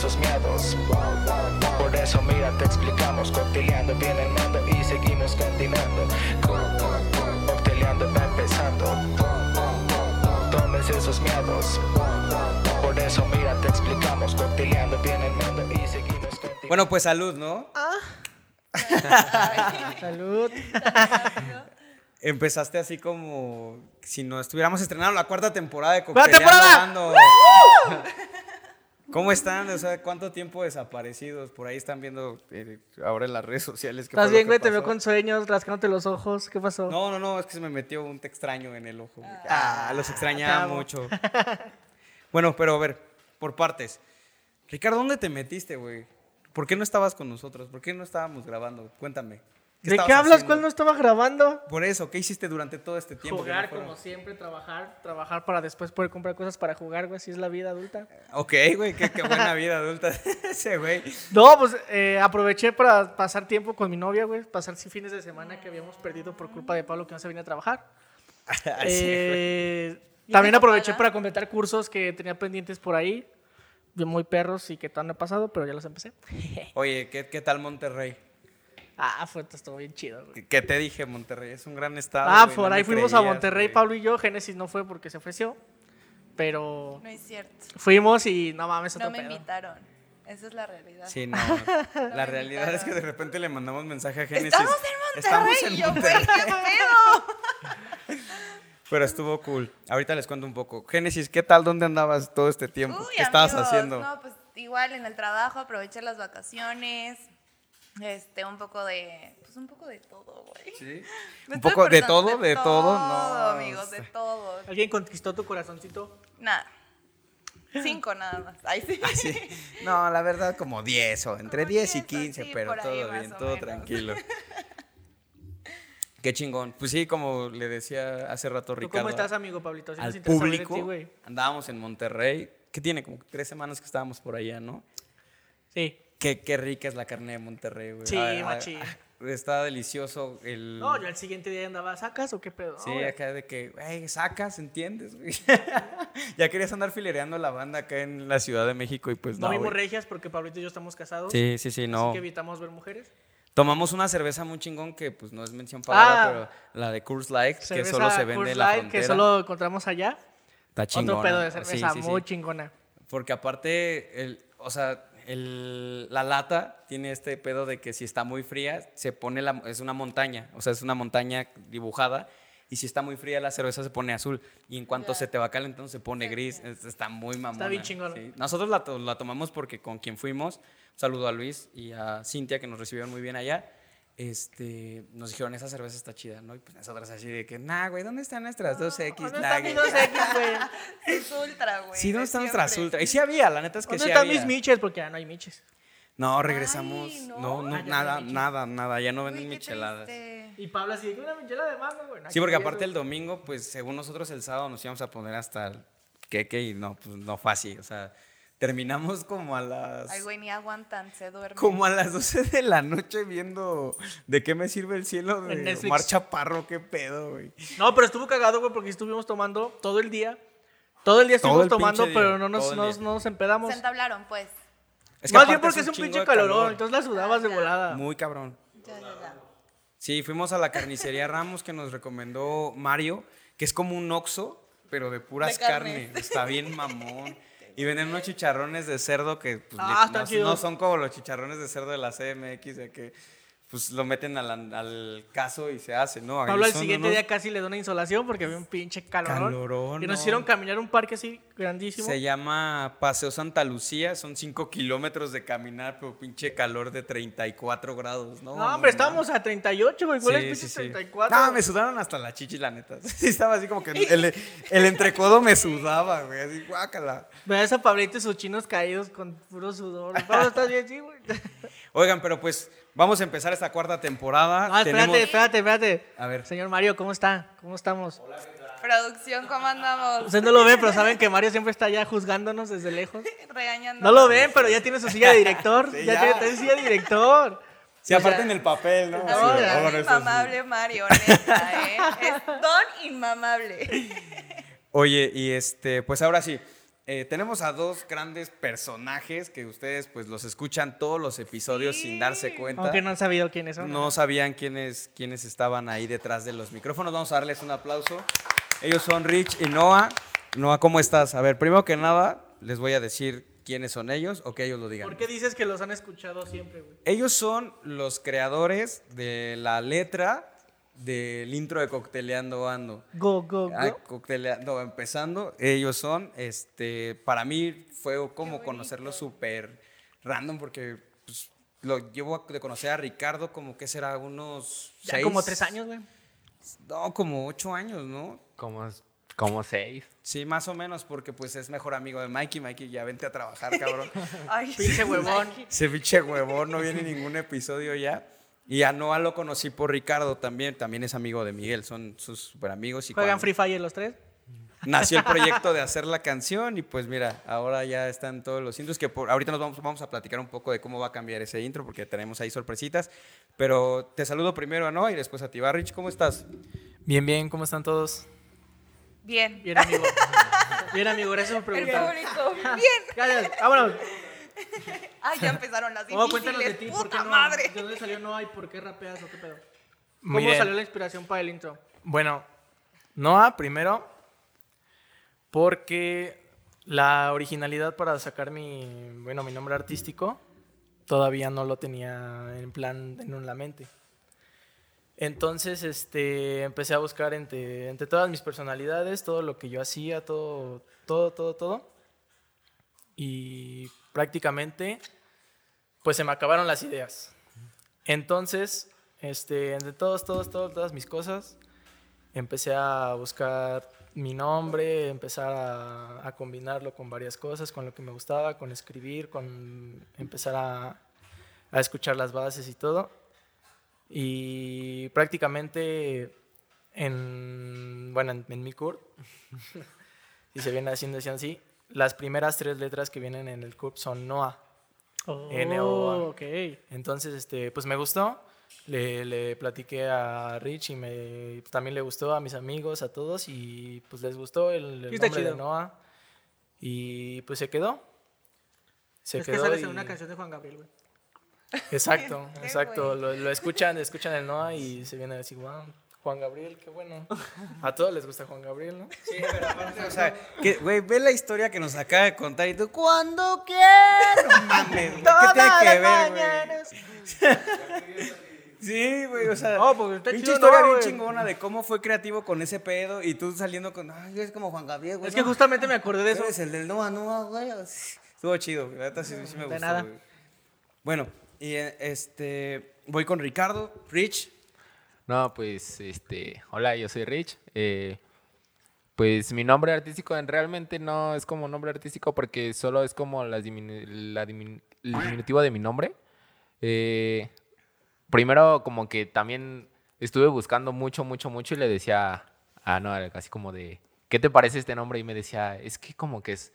esos miedos. Por eso mira, te explicamos. Cocteleando viene el mando y seguimos continuando. Co- Cocteleando va empezando. Tómense esos miedos. Por eso mira, te explicamos. Cocteleando viene el mando y seguimos continuando. Bueno, pues salud, ¿no? Salud. Empezaste así como si no estuviéramos estrenando la cuarta temporada de ¡Cuarta Cocteleando temporada! ¿Cómo están? O sea, ¿cuánto tiempo desaparecidos? Por ahí están viendo eh, ahora en las redes sociales. qué ¿Estás bien, güey? Te veo con sueños, rascándote los ojos. ¿Qué pasó? No, no, no, es que se me metió un te extraño en el ojo. Ah, los te extrañaba amo. mucho. Bueno, pero a ver, por partes. Ricardo, ¿dónde te metiste, güey? ¿Por qué no estabas con nosotros? ¿Por qué no estábamos grabando? Cuéntame. ¿De qué hablas? haciendo? ¿Cuál no estaba grabando? Por eso, ¿qué hiciste durante todo este tiempo? Jugar como siempre, trabajar, trabajar para después poder comprar cosas para jugar, güey, así es la vida adulta. Ok, güey, qué, qué buena vida adulta ese, güey. No, pues eh, aproveché para pasar tiempo con mi novia, güey, pasar fines de semana que habíamos perdido por culpa de Pablo que no se venía a trabajar. Así. Eh, ¿Y también aproveché para completar cursos que tenía pendientes por ahí, de muy perros y que todavía no he pasado, pero ya los empecé. Oye, ¿qué, qué tal Monterrey? Ah, fue, estuvo bien chido, güey. ¿Qué, te dije, Monterrey? Es un gran estado. Ah, güey, por no ahí fuimos a Monterrey, güey. Pablo y yo. Génesis no fue porque se ofreció, pero No es cierto. fuimos y no mames, otro No me pedo. invitaron. Esa es la realidad. Sí, no. La realidad es que de repente le mandamos mensaje a Génesis. Estamos en Monterrey. Estamos en y yo, Monterrey. güey, ¿qué pedo? Pero estuvo cool. Ahorita les cuento un poco. Génesis, ¿qué tal? ¿Dónde andabas todo este tiempo? Uy, ¿Qué estabas haciendo? No, pues igual en el trabajo, aproveché las vacaciones. Este, un poco de. Pues un poco de todo, güey. Sí. Un poco de todo, de todo, no. amigos, de todo. ¿Alguien conquistó tu corazoncito? Nada. Cinco nada más. Ay, sí. Ah, sí. No, la verdad, como 10 o entre Como 10 y 10, 15, sí, pero todo bien, todo menos. tranquilo. Qué chingón. Pues sí, como le decía hace rato ¿Tú Ricardo. ¿Cómo estás, amigo Pablito? Al de público. ti, andábamos en Monterrey. ¿Qué tiene? Como tres semanas que estábamos por allá, ¿no? Sí. Qué, qué rica es la carne de Monterrey, güey. Sí, Ah, ah, Está delicioso el... No, yo al siguiente día andaba, ¿sacas o qué pedo? Sí, güey. acá de que, güey, sacas, ¿entiendes? güey? ya querías andar filereando la banda acá en la Ciudad de México y pues No no. vimos regias porque Pablito y yo estamos casados. Sí, sí, sí, Así no. que evitamos ver mujeres. Tomamos una cerveza muy chingón que pues no es mención pagada, Ah. pero la de Coors Light, que solo se vende Coors en la Light, frontera. Que solo encontramos allá. Está chingona. Otro pedo de cerveza, sí, sí. muy chingona. Porque aparte, el, o sea, el- la lata tiene este pedo de que si está muy fría, se pone la, es una montaña, o sea, es una montaña dibujada. Y si está muy fría la cerveza se pone azul. Y en cuanto se te va calentando se pone gris. Es- Está muy mamona. bien chingón. sí. Nosotros la, la tomamos porque con quien fuimos, un saludo a Luis y a Cintia que nos recibieron muy bien allá. Este, nos dijeron, esa cerveza está chida, ¿no? Y pues nosotros así de que, nah, güey, ¿dónde están nuestras 2X? ¿Dónde Nah, están mis güey". 2X, güey? Es ultra, güey. Sí, ¿dónde de están nuestras ultra? Y sí había, la neta es que ¿Dónde sí están había. mis miches? Porque ya no hay miches. No, regresamos. Ay, no, no. no, Ah, nada, no nada, nada. Ya no venden micheladas. triste. Y Pablo así de que una michelada de mango, güey. Sí, porque aparte el domingo, pues según nosotros el sábado nos íbamos a poner hasta el queque y no, pues no fue así. O sea, terminamos como a las. Ay, güey, ni aguantan, se duermen. Como a las 12 de la noche viendo de qué me sirve el cielo de. Omar Chaparro, qué pedo, güey. No, pero estuvo cagado, güey, porque estuvimos tomando todo el día. Todo el día estuvimos el tomando, día, pero no nos, día. no nos empedamos. Se entablaron, pues. Es Más bien porque es un pinche calorón, calor. entonces la sudabas de Ah, volada. Muy cabrón. Ya, ya, ya. Sí, fuimos a la carnicería Ramos que nos recomendó Mario, que es como un oxo, pero de puras De carnes. carnes. Está bien mamón. Y venden unos chicharrones de cerdo que pues, Ah, no, no son como los chicharrones de cerdo de la CMX, de que pues lo meten al, al caso y se hace, ¿no? Pablo al siguiente unos- día casi le da una insolación porque había un pinche calorón. Calorón, Y nos no. hicieron caminar un parque así grandísimo. Se llama Paseo Santa Lucía, son 5 kilómetros de caminar, pero pinche calor de 34 grados, ¿no? No, hombre, mames. estábamos a 38, güey. ¿Cuál es Sí, pinche sí, sí. 34? No, me sudaron hasta la chichi, la neta. Sí, estaba así como que el, el entrecodo me sudaba, güey. Así, guácala. Veas a Pablito y sus chinos caídos con puro sudor. Pablo, ¿estás bien? Sí, güey. Oigan, pero pues vamos a empezar esta cuarta temporada. No, espérate, Tenemos- espérate, espérate. A ver. Señor Mario, ¿cómo está? ¿Cómo estamos? Producción, ¿cómo andamos? Ustedes no lo ven, pero saben que Mario siempre está allá juzgándonos desde lejos. Regañando. No lo ven, pero ya tiene su silla de director. Sí, ya, ya. tiene, tiene silla de director. Sí, aparte en el papel, ¿no? No, Sí, eso sí. inmamable Mario, neta, ¿eh? Es don inmamable. Oye, y este, pues ahora sí, eh, tenemos a dos grandes personajes que ustedes pues los escuchan todos los episodios sin darse cuenta. Aunque no han sabido quiénes son. No sabían quiénes, quiénes estaban ahí detrás de los micrófonos. Vamos a darles un aplauso. Ellos son Rich y Noah. Noah, ¿cómo estás? A ver, primero que nada, les voy a decir quiénes son ellos o que ellos lo digan. ¿Por qué dices que los han escuchado siempre, güey? Ellos son los creadores de la letra del intro de Cocteleando Ando. Go, go, go. Ah, cocteleando, empezando, ellos son, este, para mí fue como conocerlo súper random porque pues, lo llevo de conocer a Ricardo como que será unos Ya seis, como tres años, güey. no, como ocho años, ¿no? Como, como seis. Sí, más o menos, porque pues es mejor amigo de Mikey. Mikey, ya vente a trabajar, cabrón. Ay, Pinche huevón. Ese pinche huevón no viene ningún episodio ya. Y a Noah lo conocí por Ricardo también, también es amigo de Miguel, son sus super amigos. Y ¿Juegan Free Fire los tres? Nació el proyecto de hacer la canción y pues mira, ahora ya están todos los intros que por, ahorita nos vamos, vamos a platicar un poco de cómo va a cambiar ese intro porque tenemos ahí sorpresitas. Pero te saludo primero a Noah y después a ti. Va, Rich, ¿cómo estás? Bien, bien, ¿cómo están todos? bien. Bien, amigo. Bien, amigo, gracias por El preguntar. público. Bien. Gracias, vámonos. Ay, ya empezaron las Oh, difíciles. cuéntanos de ti, ¿por qué no? madre. ¿De dónde salió Noah y por qué rapeas o qué pedo? ¿Cómo Miren, salió la inspiración para el intro? Bueno, Noah primero, porque la originalidad para sacar mi, bueno, mi nombre artístico todavía no lo tenía en plan en la mente. Entonces, este, empecé a buscar entre, entre todas mis personalidades, todo lo que yo hacía, todo, todo, todo, todo. Y prácticamente, pues se me acabaron las ideas. Entonces, este, entre todos, todos, todos, todas mis cosas, empecé a buscar mi nombre, empezar a, combinarlo con varias cosas, con lo que me gustaba, con escribir, con empezar a, escuchar las bases y todo. Y prácticamente en, bueno, en, en mi CURP, si se viene haciendo así, las primeras tres letras que vienen en el CURP son NOA. Oh, N-O-A. ok. Entonces, este, pues me gustó. Le, le platiqué a Rich y me, también le gustó a mis amigos, a todos, y pues les gustó el, nombre de. Noah. Y pues se quedó. Se es que quedó. sales y- en una canción de Juan Gabriel, güey. Exacto, exacto. Lo, lo escuchan, escuchan el Noah y se viene a decir, wow, Juan Gabriel, qué bueno. A todos les gusta Juan Gabriel, ¿no? Sí, pero aparte, o sea, güey, ve la historia que nos acaba de contar y tú, cuando quiero, mames, güey, ¿qué tiene que ver, güey? Sí, güey, o sea, No, pues, está pinche chido, historia no, bien güey. chingona de cómo fue creativo con ese pedo y tú saliendo con, ay, es como Juan Gabriel, güey. Es que justamente me acordé de eso. eres el del Noa Noa, güey. Estuvo chido, la neta sí, sí me De gustó, nada. güey. Bueno, y eh, este, voy con Ricardo, Rich. No, pues, este, hola, yo soy Rich. Eh, pues mi nombre artístico en- realmente no es como nombre artístico porque solo es como diminu- la el diminutivo de mi nombre. Eh, primero como que también estuve buscando mucho, mucho, mucho y le decía a no, así como de, ¿qué te parece este nombre? Y me decía, es que como que es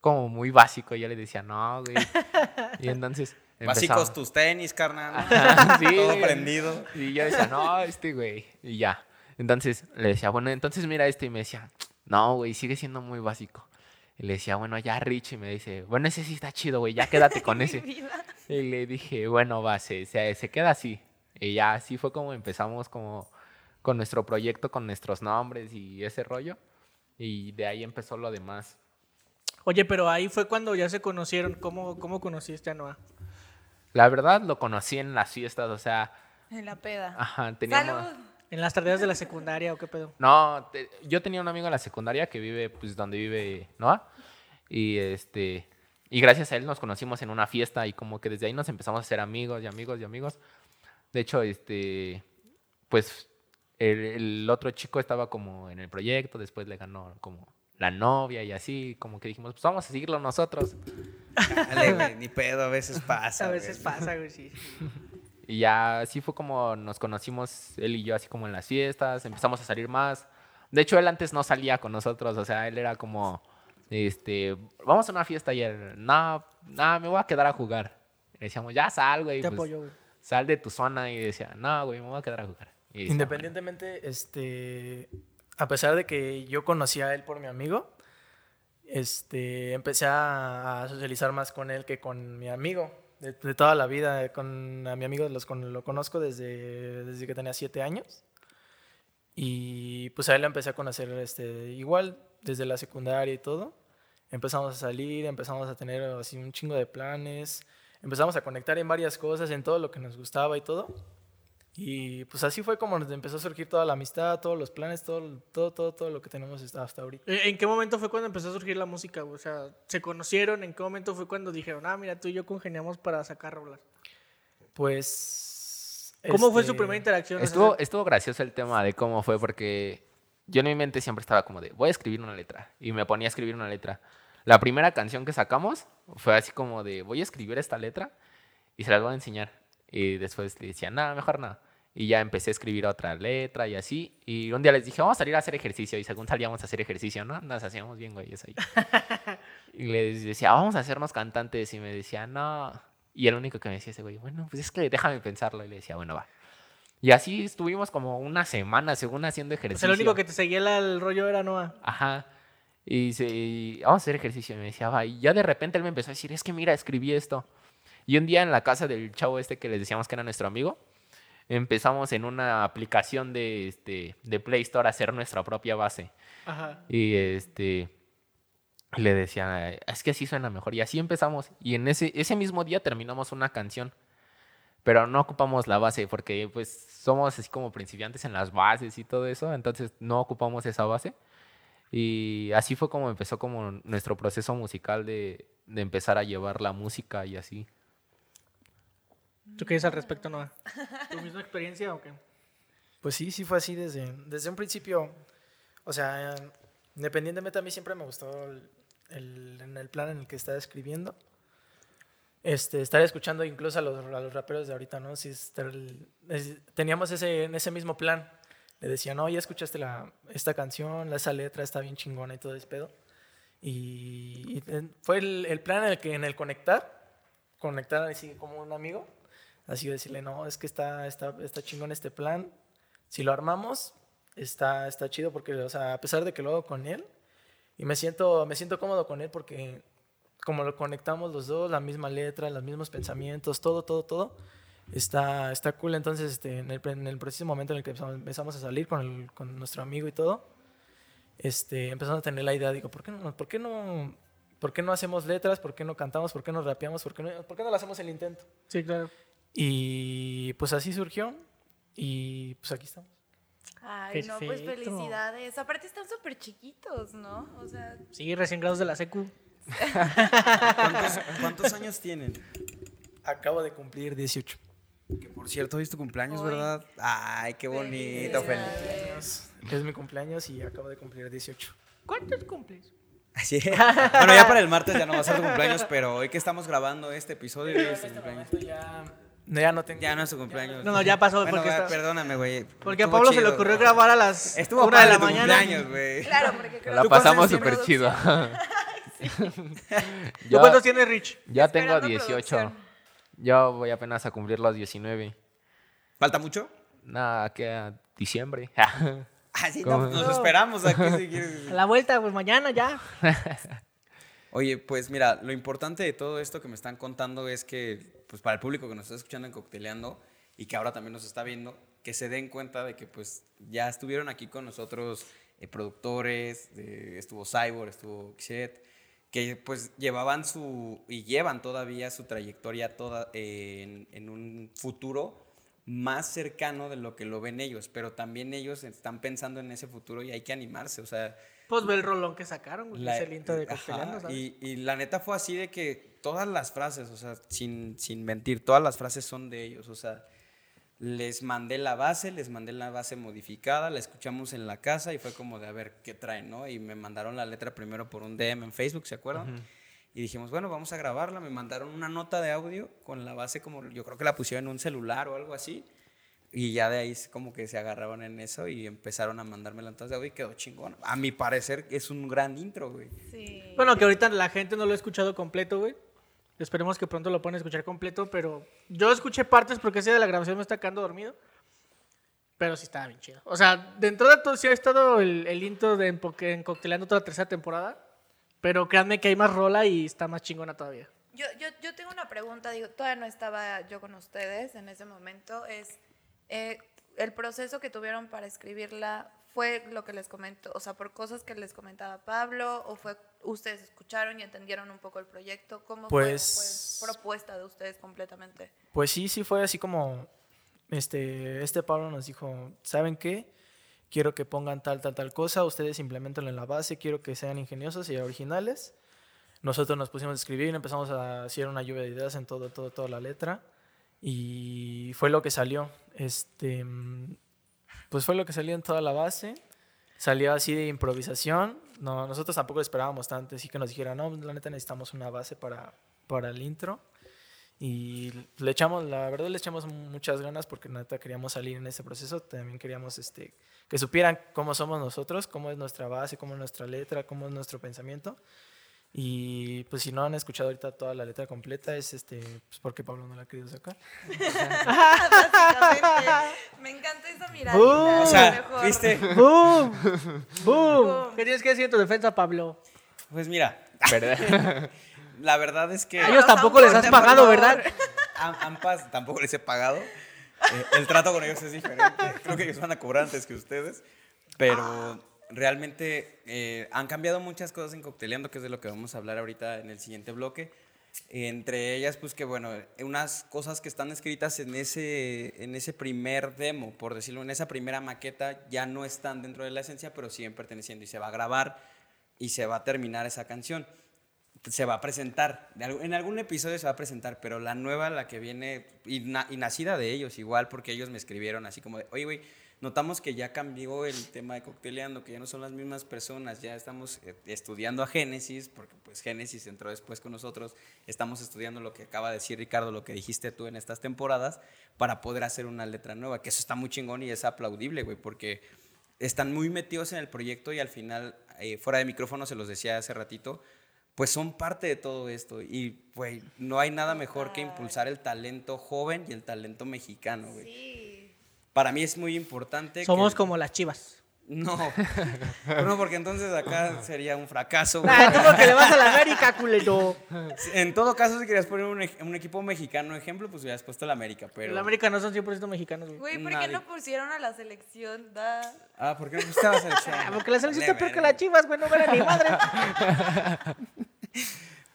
como muy básico. Y yo le decía, no, güey. Y entonces... Básicos tus tenis, carnal. Ajá, sí, Todo prendido. Y yo decía, no, este güey. Y ya. Entonces le decía, bueno, entonces mira este. Y me decía, no, güey, sigue siendo muy básico. Y le decía, bueno, ya Rich. Y me dice, bueno, ese sí está chido, güey, ya quédate con ese. Y le dije, bueno, va, se, se, se queda así. Y ya así fue como empezamos como con nuestro proyecto, con nuestros nombres y ese rollo. Y de ahí empezó lo demás. Oye, pero ahí fue cuando ya se conocieron. ¿Cómo, cómo conociste a Noah? La verdad lo conocí en las fiestas, o sea, En la peda. ajá, teníamos... Salud. ¿En las tareas de la secundaria o qué pedo? No, te- yo tenía un amigo en la secundaria que vive, pues, donde vive Noah. Y este. Y gracias a él nos conocimos en una fiesta y como que desde ahí nos empezamos a hacer amigos y amigos y amigos. De hecho, este. Pues el, el otro chico estaba como en el proyecto, después le ganó como la novia y así, como que dijimos, pues vamos a seguirlo nosotros. Dale, güey, ni pedo, a veces pasa. A veces güey. pasa, güey, sí. Y ya así fue como nos conocimos él y yo, así como en las fiestas, empezamos a salir más. De hecho, él antes no salía con nosotros, o sea, él era como, este, vamos a una fiesta y él, no, no, me voy a quedar a jugar. Y decíamos, ya sal, güey, Te pues, apoyo, güey. sal de tu zona. Y decía, no, güey, me voy a quedar a jugar. Y decía, Independientemente, este, a pesar de que yo conocía a él por mi amigo, este, empecé a, socializar más con él que con mi amigo de, de toda la vida. Con, a mi amigo los, con- lo conozco desde, desde que tenía siete años. Y pues a él lo empecé a conocer este, igual desde la secundaria y todo. Empezamos a salir, empezamos a tener así un chingo de planes, empezamos a conectar en varias cosas, en todo lo que nos gustaba y todo. Y pues así fue como nos empezó a surgir toda la amistad, todos los planes, todo, todo, todo, todo lo que tenemos hasta hasta ahorita. ¿En qué momento fue cuando empezó a surgir la música? O sea, ¿se conocieron? ¿En qué momento fue cuando dijeron, ah, mira, tú y yo congeniamos para sacar rolas? Pues... ¿Cómo fue su este, primera interacción? Estuvo, estuvo gracioso el tema de cómo fue, porque yo en mi mente siempre estaba como de, voy a escribir una letra. Y me ponía a escribir una letra. La primera canción que sacamos fue así como de, voy a escribir esta letra y se las voy a enseñar. Y después le decía, nada, mejor nada. Y ya empecé a escribir otra letra y así. Y un día les dije, vamos a salir a hacer ejercicio. Y según salíamos a hacer ejercicio, ¿no? Nos hacíamos bien güeyes ahí. y les decía, vamos a hacernos cantantes. Y me decía, no. Y el único que me decía ese güey, bueno, pues es que déjame pensarlo. Y le decía, bueno, va. Y así estuvimos como una semana, según haciendo o ejercicio. sea, el único que te seguía la- el rollo era Noah. Ajá. Y y vamos a hacer ejercicio. Y me decía, va. Y ya de repente él me empezó a decir, es que mira, escribí esto. Y un día en la casa del chavo este que les decíamos que era nuestro amigo, empezamos en una aplicación de, este, de Play Store a hacer nuestra propia base. Ajá. Y este le decía, es que así suena mejor. Y así empezamos. Y en ese, ese mismo día terminamos una canción. Pero no ocupamos la base porque pues somos así como principiantes en las bases y todo eso. Entonces no ocupamos esa base. Y así fue como empezó como nuestro proceso musical de, de empezar a llevar la música y así. ¿Tú qué dices al respecto, Noah? ¿Tu misma experiencia o qué? Pues sí, sí fue así desde, desde un principio. O sea, independientemente a mí siempre me gustó el, el- en el plan en el que estaba escribiendo. Este, estar escuchando incluso a los, a los raperos de ahorita, ¿no? Sí, estar es- teníamos ese, en ese mismo plan. Le decía, no, ya escuchaste la, esta canción, esa letra está bien chingona y todo ese pedo. Y, y, fue el, el plan en el que en el conectar, conectar así como un amigo, así decirle, no, es que está, está, está chingón este plan, si lo armamos, está, está chido porque, o sea, a pesar de que lo hago con él, y me siento, me siento cómodo con él porque como lo conectamos los dos, la misma letra, los mismos pensamientos, todo, todo, todo, está, está cool. Entonces, este, en, el, en el preciso momento en el que empezamos, a salir con, el- con nuestro amigo y todo, este, empezamos a tener la idea, digo, ¿por qué no, por qué no, por qué no hacemos letras? ¿Por qué no cantamos? ¿Por qué no rapeamos? ¿Por qué no, por qué no le hacemos el intento? Sí, claro. Y pues así surgió y pues aquí estamos. Ay, no, pues Perfecto. felicidades. Aparte están súper chiquitos, ¿no? O sea, Sí, recién grados de la secu. ¿Cuántos, cuántos años tienen? Acabo de cumplir 18. Que por cierto, hoy es tu cumpleaños, Hoy. ¿verdad? Ay, qué bonito, feliz. Es mi cumpleaños y acabo de cumplir 18. ¿Cuántos cumples? Así. Bueno, ya para el martes ya no va a ser tu cumpleaños, pero hoy que estamos grabando este episodio es tu cumpleaños. ya, no, ya no tengo. Ya no es tu cumpleaños. No, no, ya pasó, Bueno, porque va, está- perdóname, güey. Porque a Pablo se le ocurrió grabar a las Estuvo una de la mañana. cumpleaños, güey. Claro, porque creo La que pasamos súper chido. ¿Tú yo, cuántos tienes, Rich? yo tengo Esperando 18. producción. Yo voy apenas a cumplir los 19. ¿Falta mucho? Nada, que a diciembre. Ah, sí, no, nos esperamos aquí si quieres. A la vuelta, pues mañana ya. Oye, pues mira, lo importante de todo esto que me están contando es que, pues para el público que nos está escuchando en Cocteleando y que ahora también nos está viendo, que se den cuenta de que pues ya estuvieron aquí con nosotros eh, productores, estuvo Cyborg, estuvo Xet, que pues llevaban su, y llevan todavía su trayectoria toda eh, en, en un futuro más cercano de lo que lo ven ellos, pero también ellos están pensando en ese futuro y hay que animarse, o sea, Pues ve el rolón que sacaron, güey. la- es el intro de ajá, y, y la neta fue así de que todas las frases, o sea, sin, sin mentir, todas las frases son de ellos, o sea, les mandé la base, les mandé la base modificada, la escuchamos en la casa y fue como de a ver qué traen, ¿no? Y me mandaron la letra primero por un DM en Facebook, ¿se acuerdan? Y dijimos, bueno, vamos a grabarla. Me mandaron una nota de audio con la base como, yo creo que la pusieron en un celular o algo así. Y ya de ahí como que se agarraron en eso y empezaron a mandarme la nota de audio y quedó chingón. A mi parecer es un gran intro, güey. Sí. Bueno, que ahorita la gente no lo ha escuchado completo, güey. Esperemos que pronto lo puedan escuchar completo, pero yo escuché partes porque ese de la grabación me está quedando dormido. Pero sí estaba bien chido. O sea, dentro de todo sí ha estado el, el intro de en, Cocteleando toda la tercera temporada. Pero créanme que hay más rola y está más chingona todavía. Yo, yo, yo tengo una pregunta, digo, todavía no estaba yo con ustedes en ese momento, es eh, el proceso que tuvieron para escribirla fue lo que les comentó, o sea, por cosas que les comentaba Pablo, o fue ustedes escucharon y entendieron un poco el proyecto, ¿cómo fue? Pues- ¿O fue propuesta de ustedes completamente? Pues sí, sí fue así como este, este Pablo nos dijo, ¿saben qué? Quiero que pongan tal, tal, tal cosa, ustedes implementenlo en la base, quiero que sean ingeniosos y originales. Nosotros nos pusimos a escribir, empezamos a hacer una lluvia de ideas en todo, todo, toda la letra y fue lo que salió. Este, mm, pues fue lo que salió en toda la base. Salió así de improvisación. No, nosotros tampoco esperábamos tanto, así que nos dijeron, no, la neta necesitamos una base para, para el intro. Y le echamos, la verdad le echamos muchas ganas porque neta queríamos salir en ese proceso. También queríamos este, que supieran cómo somos nosotros, cómo es nuestra base, cómo es nuestra letra, cómo es nuestro pensamiento. Y pues si no han escuchado ahorita toda la letra completa es este, pues porque Pablo no la ha querido sacar. Básicamente, me encanta esa mirada. Uh, O sea, ¿viste? ¡Boom! ¡Boom! ¿Qué tienes que decir en tu defensa, Pablo? Pues mira, ¿Verdad? la verdad es que... A ellos tampoco les has pagado, ¿verdad? A Ampas tampoco les he pagado. Eh, el trato con ellos es diferente. Creo que ellos van a cobrar antes que ustedes. Pero realmente eh, han cambiado muchas cosas en Cocteleando, que es de lo que vamos a hablar ahorita en el siguiente bloque. Entre ellas, pues que bueno, unas cosas que están escritas en ese, en ese primer demo, por decirlo, en esa primera maqueta, ya no están dentro de la esencia, pero siguen perteneciendo y se va a grabar y se va a terminar esa canción se va a presentar. En algún episodio se va a presentar, pero la nueva, la que viene, y, y nacida de ellos, igual, porque ellos me escribieron así como de, oye, güey, notamos que ya cambió el tema de cocteleando, que ya no son las mismas personas, ya estamos eh, estudiando a Génesis, porque pues Génesis entró después con nosotros, estamos estudiando lo que acaba de decir Ricardo, lo que dijiste tú en estas temporadas, para poder hacer una letra nueva, que eso está muy chingón y es aplaudible, güey, porque están muy metidos en el proyecto y al final, eh, fuera de micrófono, se los decía hace ratito, pues son parte de todo esto. Y, güey, no hay nada mejor que impulsar el talento joven y el talento mexicano, güey. Sí. Para mí es muy importante. Somos que- como las chivas. No, no, porque entonces acá sería un fracaso. güey. Ah, tú porque le vas a la América, culero. En todo caso, si querías poner un, equipo mexicano ejemplo, pues hubieras puesto la América, pero... El América no son 100% mexicanos, güey. Güey, ¿por qué Nadie. no pusieron a la selección? Da... Ah, ¿por qué no pusiste a la selección? Ah, Porque la selección está peor que las chivas, güey. No vale ni madre.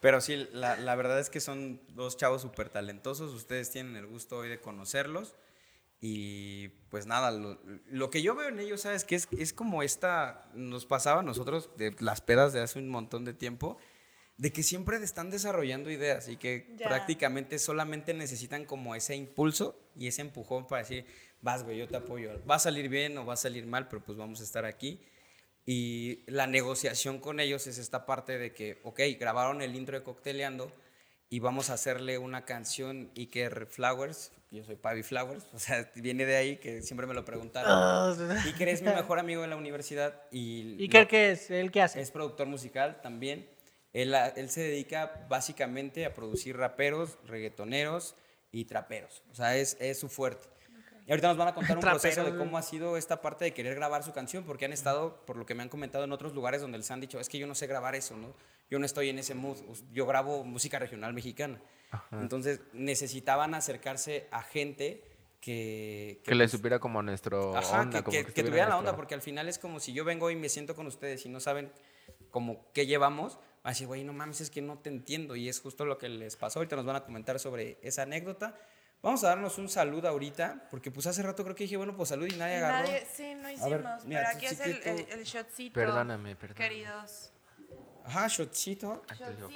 Pero sí, la, la verdad es que son dos chavos súper talentosos. Ustedes tienen el gusto hoy de conocerlos. Y pues nada, lo, lo que yo veo en ellos, ¿sabes? Que es, es como esta, nos pasaba a nosotros de las pedas de hace un montón de tiempo, de que siempre están desarrollando ideas y que Ya. prácticamente solamente necesitan como ese impulso y ese empujón para decir, vas, güey, yo te apoyo. Va a salir bien o va a salir mal, pero pues vamos a estar aquí. Y la negociación con ellos es esta parte de que, ok, grabaron el intro de Cocteleando y vamos a hacerle una canción Iker Flowers, yo soy Pavi Flowers, o sea, viene de ahí que siempre me lo preguntaron. Iker es mi mejor amigo en la universidad y... ¿Y qué, lo- qué es? ¿El qué hace? es productor musical también. Él, a- él se dedica básicamente a producir raperos, reggaetoneros y traperos. O sea, es, es su fuerte. Y ahorita nos van a contar un proceso de cómo ha sido esta parte de querer grabar su canción, porque han estado, por lo que me han comentado, en otros lugares donde les han dicho, es que yo no sé grabar eso, ¿no? Yo no estoy en ese mood, yo grabo música regional mexicana. Entonces necesitaban acercarse a gente que... Que le pues, supiera como nuestro Ajá, onda. que, como que- que que estuviera tuvieran la nuestro- onda, porque al final es como si yo vengo y me siento con ustedes y no saben como qué llevamos, va a decir, güey, no mames, es que no te entiendo. Y es justo lo que les pasó. Ahorita nos van a comentar sobre esa anécdota. Vamos a darnos un saludo ahorita, porque pues hace rato creo que dije, bueno, pues salud y nadie agarró. Nadie, sí, no hicimos. ver, mira, pero aquí es el, chiquito. el, el shotcito. Perdóname, perdóname. Queridos. Ajá, shotcito.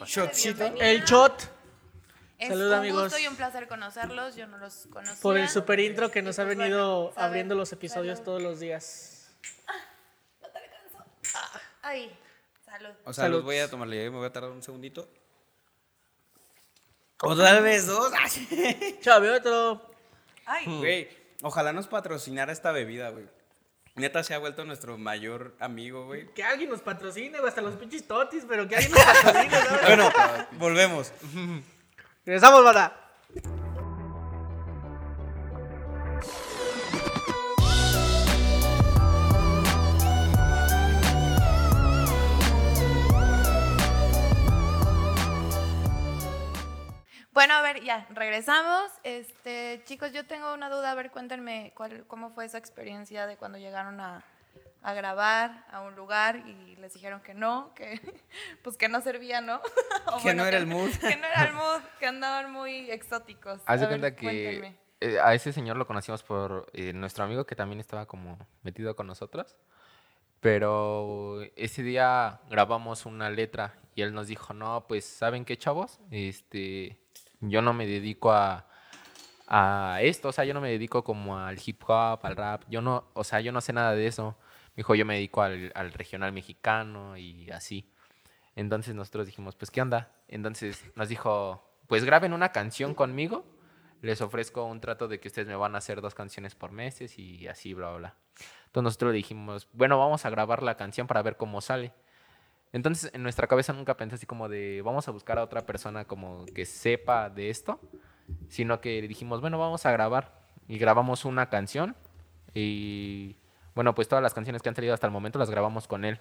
Shotcito. El shot Es Salud, un amigos. gusto y un placer conocerlos. Yo no los conocía. por el super intro que nos ha pues, venido bueno, abriendo los episodios salud. todos los días. Ay, salud. O sea, Salud. los voy a tomarle, me voy a tardar un segundito. Otra vez dos. Chave otro. Ay, Güey, ojalá nos patrocinara esta bebida, güey. Neta se ha vuelto nuestro mayor amigo, güey. Que alguien nos patrocine, güey, hasta los pinches totis, pero que alguien nos patrocine, ¿sabes? Bueno, volvemos. Regresamos, banda. Ya, regresamos. Este, chicos, yo tengo una duda. A ver, cuéntenme cuál, cómo fue esa experiencia de cuando llegaron a, a grabar a un lugar y les dijeron que no, que pues que no servía, ¿no? O Que no era el mood. Que no era el mood, que andaban muy exóticos. Haz de A ver, cuenta que cuéntenme. eh, a ese señor lo conocimos por eh, nuestro amigo que también estaba como metido con nosotros. Pero ese día grabamos una letra y él nos dijo, no, pues, ¿saben qué, chavos? Este, yo no me dedico a, a esto, o sea, yo no me dedico como al hip hop, al rap, yo no, o sea, yo no sé nada de eso. Me dijo, yo me dedico al, al regional mexicano y así. Entonces nosotros dijimos, pues, ¿qué onda? Entonces nos dijo, pues graben una canción conmigo. Les ofrezco un trato de que ustedes me van a hacer dos canciones por meses y así, bla, bla. Entonces nosotros dijimos, bueno, vamos a grabar la canción para ver cómo sale. Entonces en nuestra cabeza nunca pensé así como de, vamos a buscar a otra persona como que sepa de esto, sino que dijimos, bueno, vamos a grabar. Y grabamos una canción y, bueno, pues todas las canciones que han salido hasta el momento las grabamos con él.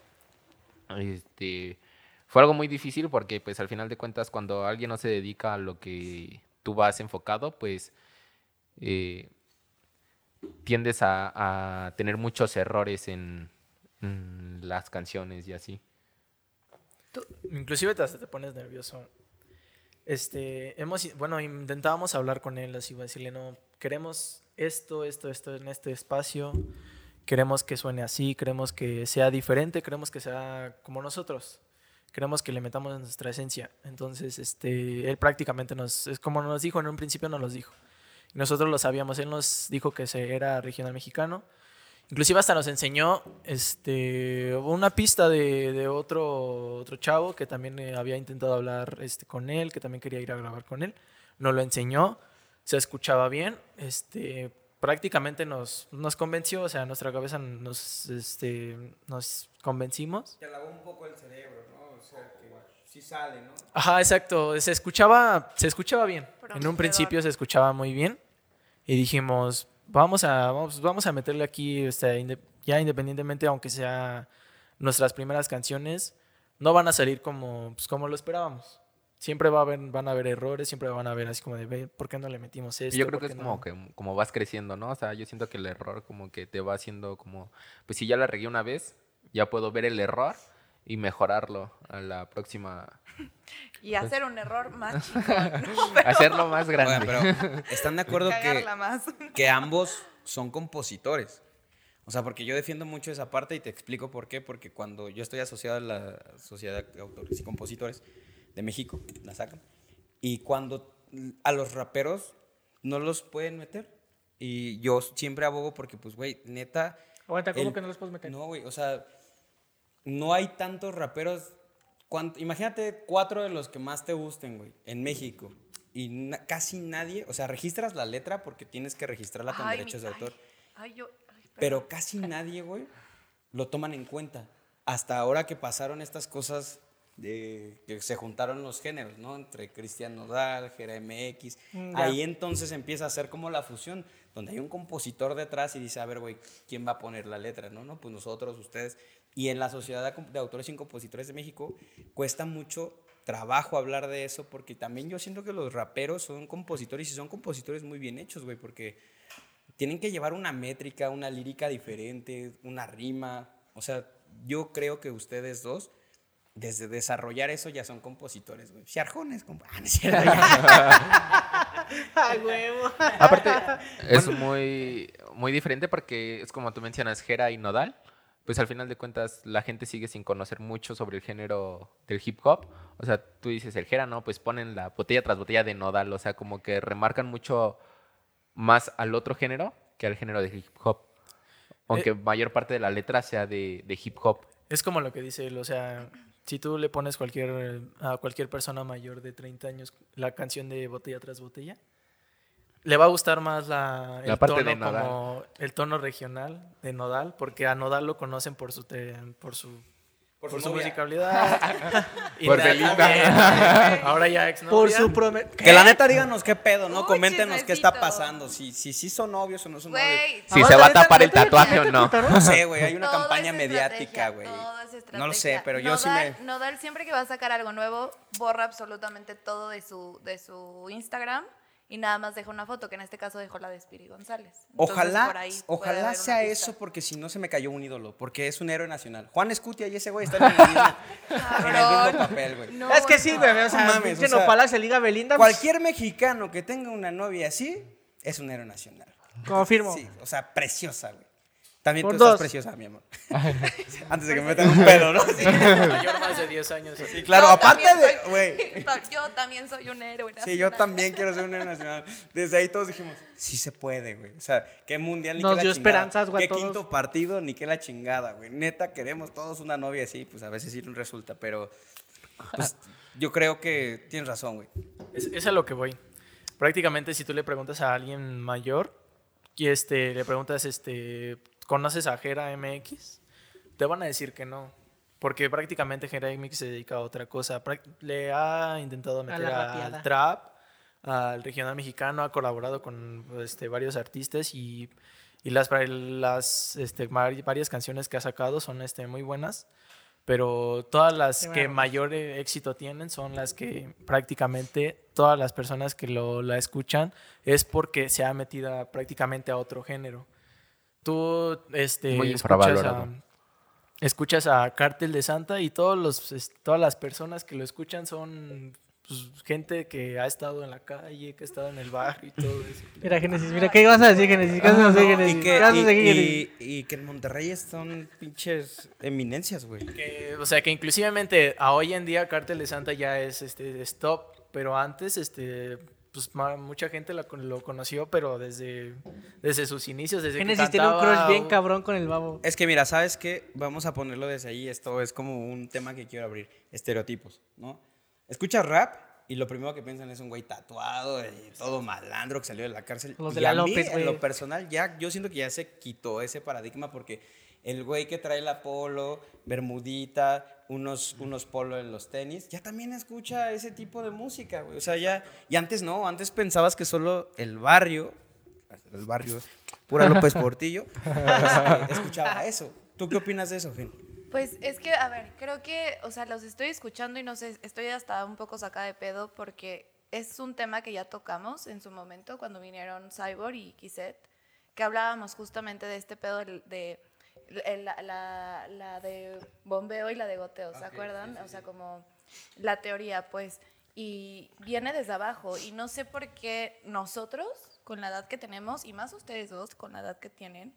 Este, fue algo muy difícil porque pues al final de cuentas cuando alguien no se dedica a lo que tú vas enfocado, pues eh, tiendes a, tener muchos errores en las canciones y así. Inclusive te, te pones nervioso. Este, hemos, bueno, intentábamos hablar con él, así, decirle, no, queremos esto, esto, esto en este espacio, queremos que suene así, queremos que sea diferente, queremos que sea como nosotros, queremos que le metamos nuestra esencia. Entonces, este, él prácticamente nos, es como nos dijo en un principio, nos los dijo. Nosotros lo sabíamos, él nos dijo que se era regional mexicano. Inclusive hasta nos enseñó este, una pista de, de otro, otro chavo que también eh, había intentado hablar este, con él, que también quería ir a grabar con él. Nos lo enseñó, se escuchaba bien, este, prácticamente nos, nos convenció, o sea, nuestra cabeza nos, este, nos convencimos. Te lavó un poco el cerebro, ¿no? O sea, que sí sale, ¿no? Ajá, exacto, se escuchaba, se escuchaba bien. En un principio se escuchaba muy bien y dijimos, vamos a, vamos, vamos a meterle aquí, o sea, inde- ya independientemente, aunque sea nuestras primeras canciones, no van a salir como, pues, como lo esperábamos. Siempre va a haber, van a haber errores, siempre van a haber así como de, "Ve, ¿por qué no le metimos esto? yo creo ¿Por que es como no?". que como vas creciendo, ¿no? O sea, yo siento que el error como que te va haciendo como, pues si ya la regué una vez, ya puedo ver el error y mejorarlo a la próxima. Y hacer un error más chingón, ¿no? Pero Hacerlo más grande. pero ¿están de acuerdo que, más. que ambos son compositores? O sea, porque yo defiendo mucho esa parte y te explico por qué. Porque cuando yo estoy asociado a la Sociedad de Autores y Compositores de México, la sacan, y cuando a los raperos no los pueden meter. Y yo siempre abogo porque, pues, güey, neta... Aguanta, ¿cómo el- que no los puedes meter? No, güey, o sea, no hay tantos raperos. cuan- imagínate cuatro de los que más te gusten, güey, en México. Y na- casi nadie, o sea, registras la letra porque tienes que registrarla con Ay, derechos mi- de autor. Ay, ay, yo, ay, perdón. Pero casi nadie, güey, lo toman en cuenta. Hasta ahora que pasaron estas cosas de que se juntaron los géneros, ¿no? Entre Cristian Nodal, Jera MX. Mm, ya. Ahí entonces empieza a ser como la fusión, donde hay un compositor detrás y dice, a ver, güey, ¿quién va a poner la letra? No, no, pues nosotros, ustedes. Y en la Sociedad de Autores y Compositores de México cuesta mucho trabajo hablar de eso porque también yo siento que los raperos son compositores y son compositores muy bien hechos, güey, porque tienen que llevar una métrica, una lírica diferente, una rima. O sea, yo creo que ustedes dos, desde desarrollar eso, ya son compositores, güey. Charjones, comp- ah, no. ¡A huevo! Aparte, es muy, muy diferente porque es como tú mencionas, Jera y Nodal. Pues al final de cuentas, la gente sigue sin conocer mucho sobre el género del hip hop. O sea, tú dices el Jera, ¿no? Pues ponen la botella tras botella de Nodal. O sea, como que remarcan mucho más al otro género que al género de hip hop. Aunque mayor parte de la letra sea de, de hip hop. Es como lo que dice él, o sea, si tú le pones cualquier, a cualquier persona mayor de 30 años la canción de botella tras botella, le va a gustar más la, La el parte tono de Nodal. como el tono regional de Nodal, porque a Nodal lo conocen por su te- por su Por por, su su novia. musicalidad. Y Por Belinda. Ahora ya ex Por su promet... Que la neta díganos qué pedo, ¿no? Uy, Coméntenos qué está pasando. Si sí si, son novios o no son novios. Güey, Si se va a tapar el tatuaje o no. No sé, güey, hay una Todo campaña es mediática, güey. No lo sé, pero yo sí me... Nodal siempre que va a sacar algo nuevo, borra absolutamente todo de su, de su Instagram y nada más deja una foto, que en este caso dejó la de Spiri González. Entonces, Ojalá, por ahí puede ojalá sea eso, porque si no se me cayó un ídolo, porque es un héroe nacional. Juan Escutia y ese güey están en el mismo, en el mismo papel, güey. No, es que sí, no. bebé. O sea, No mames, o sea, Nopala se liga Belinda. pues, Cualquier mexicano que tenga una novia así es un héroe nacional. Confirmo. Sí, o sea, preciosa, güey. También Por tú estás preciosa, mi amor. Antes de que me metan un pedo, ¿no? Sí, Mayor más de 10 años. sí, claro, Yo aparte de, güey. Yo también soy un héroe. Sí, yo nacional. también quiero ser un héroe nacional. Desde ahí todos dijimos, sí se puede, güey. O sea, qué mundial ni Nos qué la dio chingada. esperanzas, güey, a Qué todos. quinto partido ni qué la chingada, güey. Neta, queremos todos una novia así, pues a veces sí nos resulta, pero pues, yo creo que tienes razón, güey. Es, es a lo que voy. Prácticamente si tú le preguntas a alguien mayor y este, le preguntas, este, ¿conoces a Gera MX? Te van a decir que no. Porque prácticamente Gera MX se dedica a otra cosa. Le ha intentado meter al trap, al regional mexicano, ha colaborado con este, varios artistas y, y las, las este, vari- varias canciones que ha sacado son este, muy buenas. Pero todas las que mayor eh, éxito tienen son las que prácticamente todas las personas que lo, la escuchan es porque se ha metido prácticamente a otro género. Tú este, Muy escuchas, a, escuchas a Cártel de Santa y todos los, es- todas las personas que lo escuchan son pues, gente que ha estado en la calle, que ha estado en el barrio y todo eso. Mira, Génesis, mira, ¿qué ibas a decir, Génesis? ¿Qué vas a decir, Génesis? Y ¿Qué que, vas a decir, Génesis? y, que en Monterrey son pinches eminencias, güey. Que, o sea, que inclusivemente a hoy en día Cártel de Santa ya es este stop, pero antes este pues mucha gente la lo conoció, pero desde, desde sus inicios, desde Génesis que tiene un cantaba, crush bien cabrón con el babo. Es que mira, ¿sabes qué? Vamos a ponerlo desde ahí. Esto es como un tema que quiero abrir. Estereotipos, ¿no? Escuchas rap y lo primero que piensan es un güey tatuado y todo malandro que salió de la cárcel. Los Y de la a mí, López, en lo personal, ya, yo siento que ya se quitó ese paradigma porque el güey que trae la polo, bermudita, unos, unos polo en los tenis, ya también escucha ese tipo de música, güey. O sea, ya... Y antes no, antes pensabas que solo el barrio, el barrio, pura López Portillo, este, escuchaba eso. ¿Tú qué opinas de eso, Gen? Pues es que, a ver, creo que, o sea, los estoy escuchando y no sé, estoy hasta un poco sacada de pedo porque es un tema que ya tocamos en su momento cuando vinieron Cyborg y Kizet, que hablábamos justamente de este pedo del- de, la, la- la de bombeo y la de goteo, ¿se acuerdan? O sea, como la teoría, pues, y viene desde abajo y no sé por qué nosotros, con la edad que tenemos, y más ustedes dos, con la edad que tienen,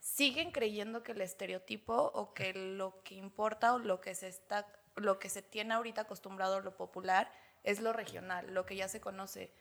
siguen creyendo que el estereotipo o que lo que importa o lo que se está lo que se tiene ahorita acostumbrado lo popular es lo regional, lo que ya se conoce.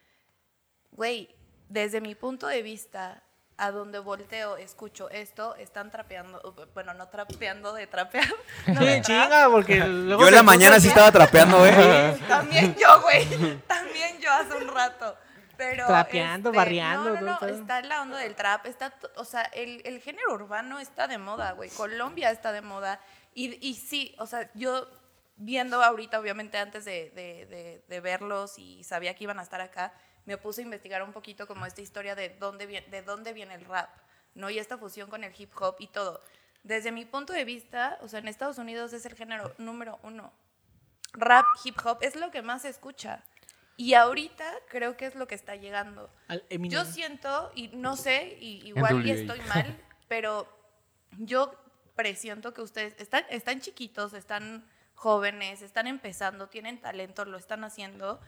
Güey, desde mi punto de vista, a donde volteo, escucho esto, están trapeando, bueno, no trapeando de trapear. no de Sí, trap. chinga, porque luego Yo en la mañana sí estaba trapeando, ¿eh? También yo, güey. También yo hace un rato. Pero, Trapeando, este, barreando, No, no, no. Está la onda del trap. Está, to- o sea, el, el género urbano está de moda, güey. Colombia está de moda. Y, y sí, o sea, yo viendo ahorita, obviamente, antes de, de- de- de verlos y sabía que iban a estar acá, me puse a investigar un poquito como esta historia de dónde, viene, de dónde viene el rap, ¿no? Y esta fusión con el hip hop y todo. Desde mi punto de vista, o sea, en Estados Unidos es el género número uno rap, hip hop, es lo que más se escucha. Y ahorita creo que es lo que está llegando. Yo siento, y no sé, y igual y estoy mal, pero yo presiento que ustedes están, están chiquitos, están jóvenes, están empezando, tienen talento, lo están haciendo.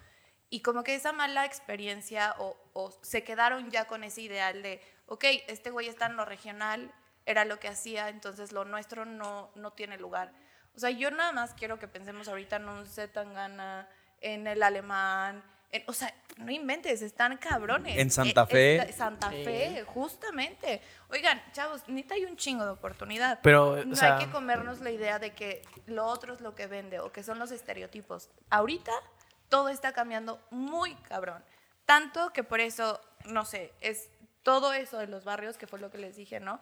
Y como que esa mala experiencia o, o se quedaron ya con ese ideal de, ok, este güey está en lo regional, era lo que hacía, entonces lo nuestro no, no tiene lugar. O sea, yo nada más quiero que pensemos ahorita en un Zetangana, en el alemán, en- o sea, no inventes, están cabrones. En Santa Eh, Fe. está- Santa Fe, justamente. Oigan, chavos, neta hay un chingo de oportunidad. Pero, o no sea- hay que comernos la idea de que lo otro es lo que vende o que son los estereotipos. Ahorita todo está cambiando muy cabrón. Tanto que por eso, no sé, es todo eso de los barrios, que fue lo que les dije, ¿no?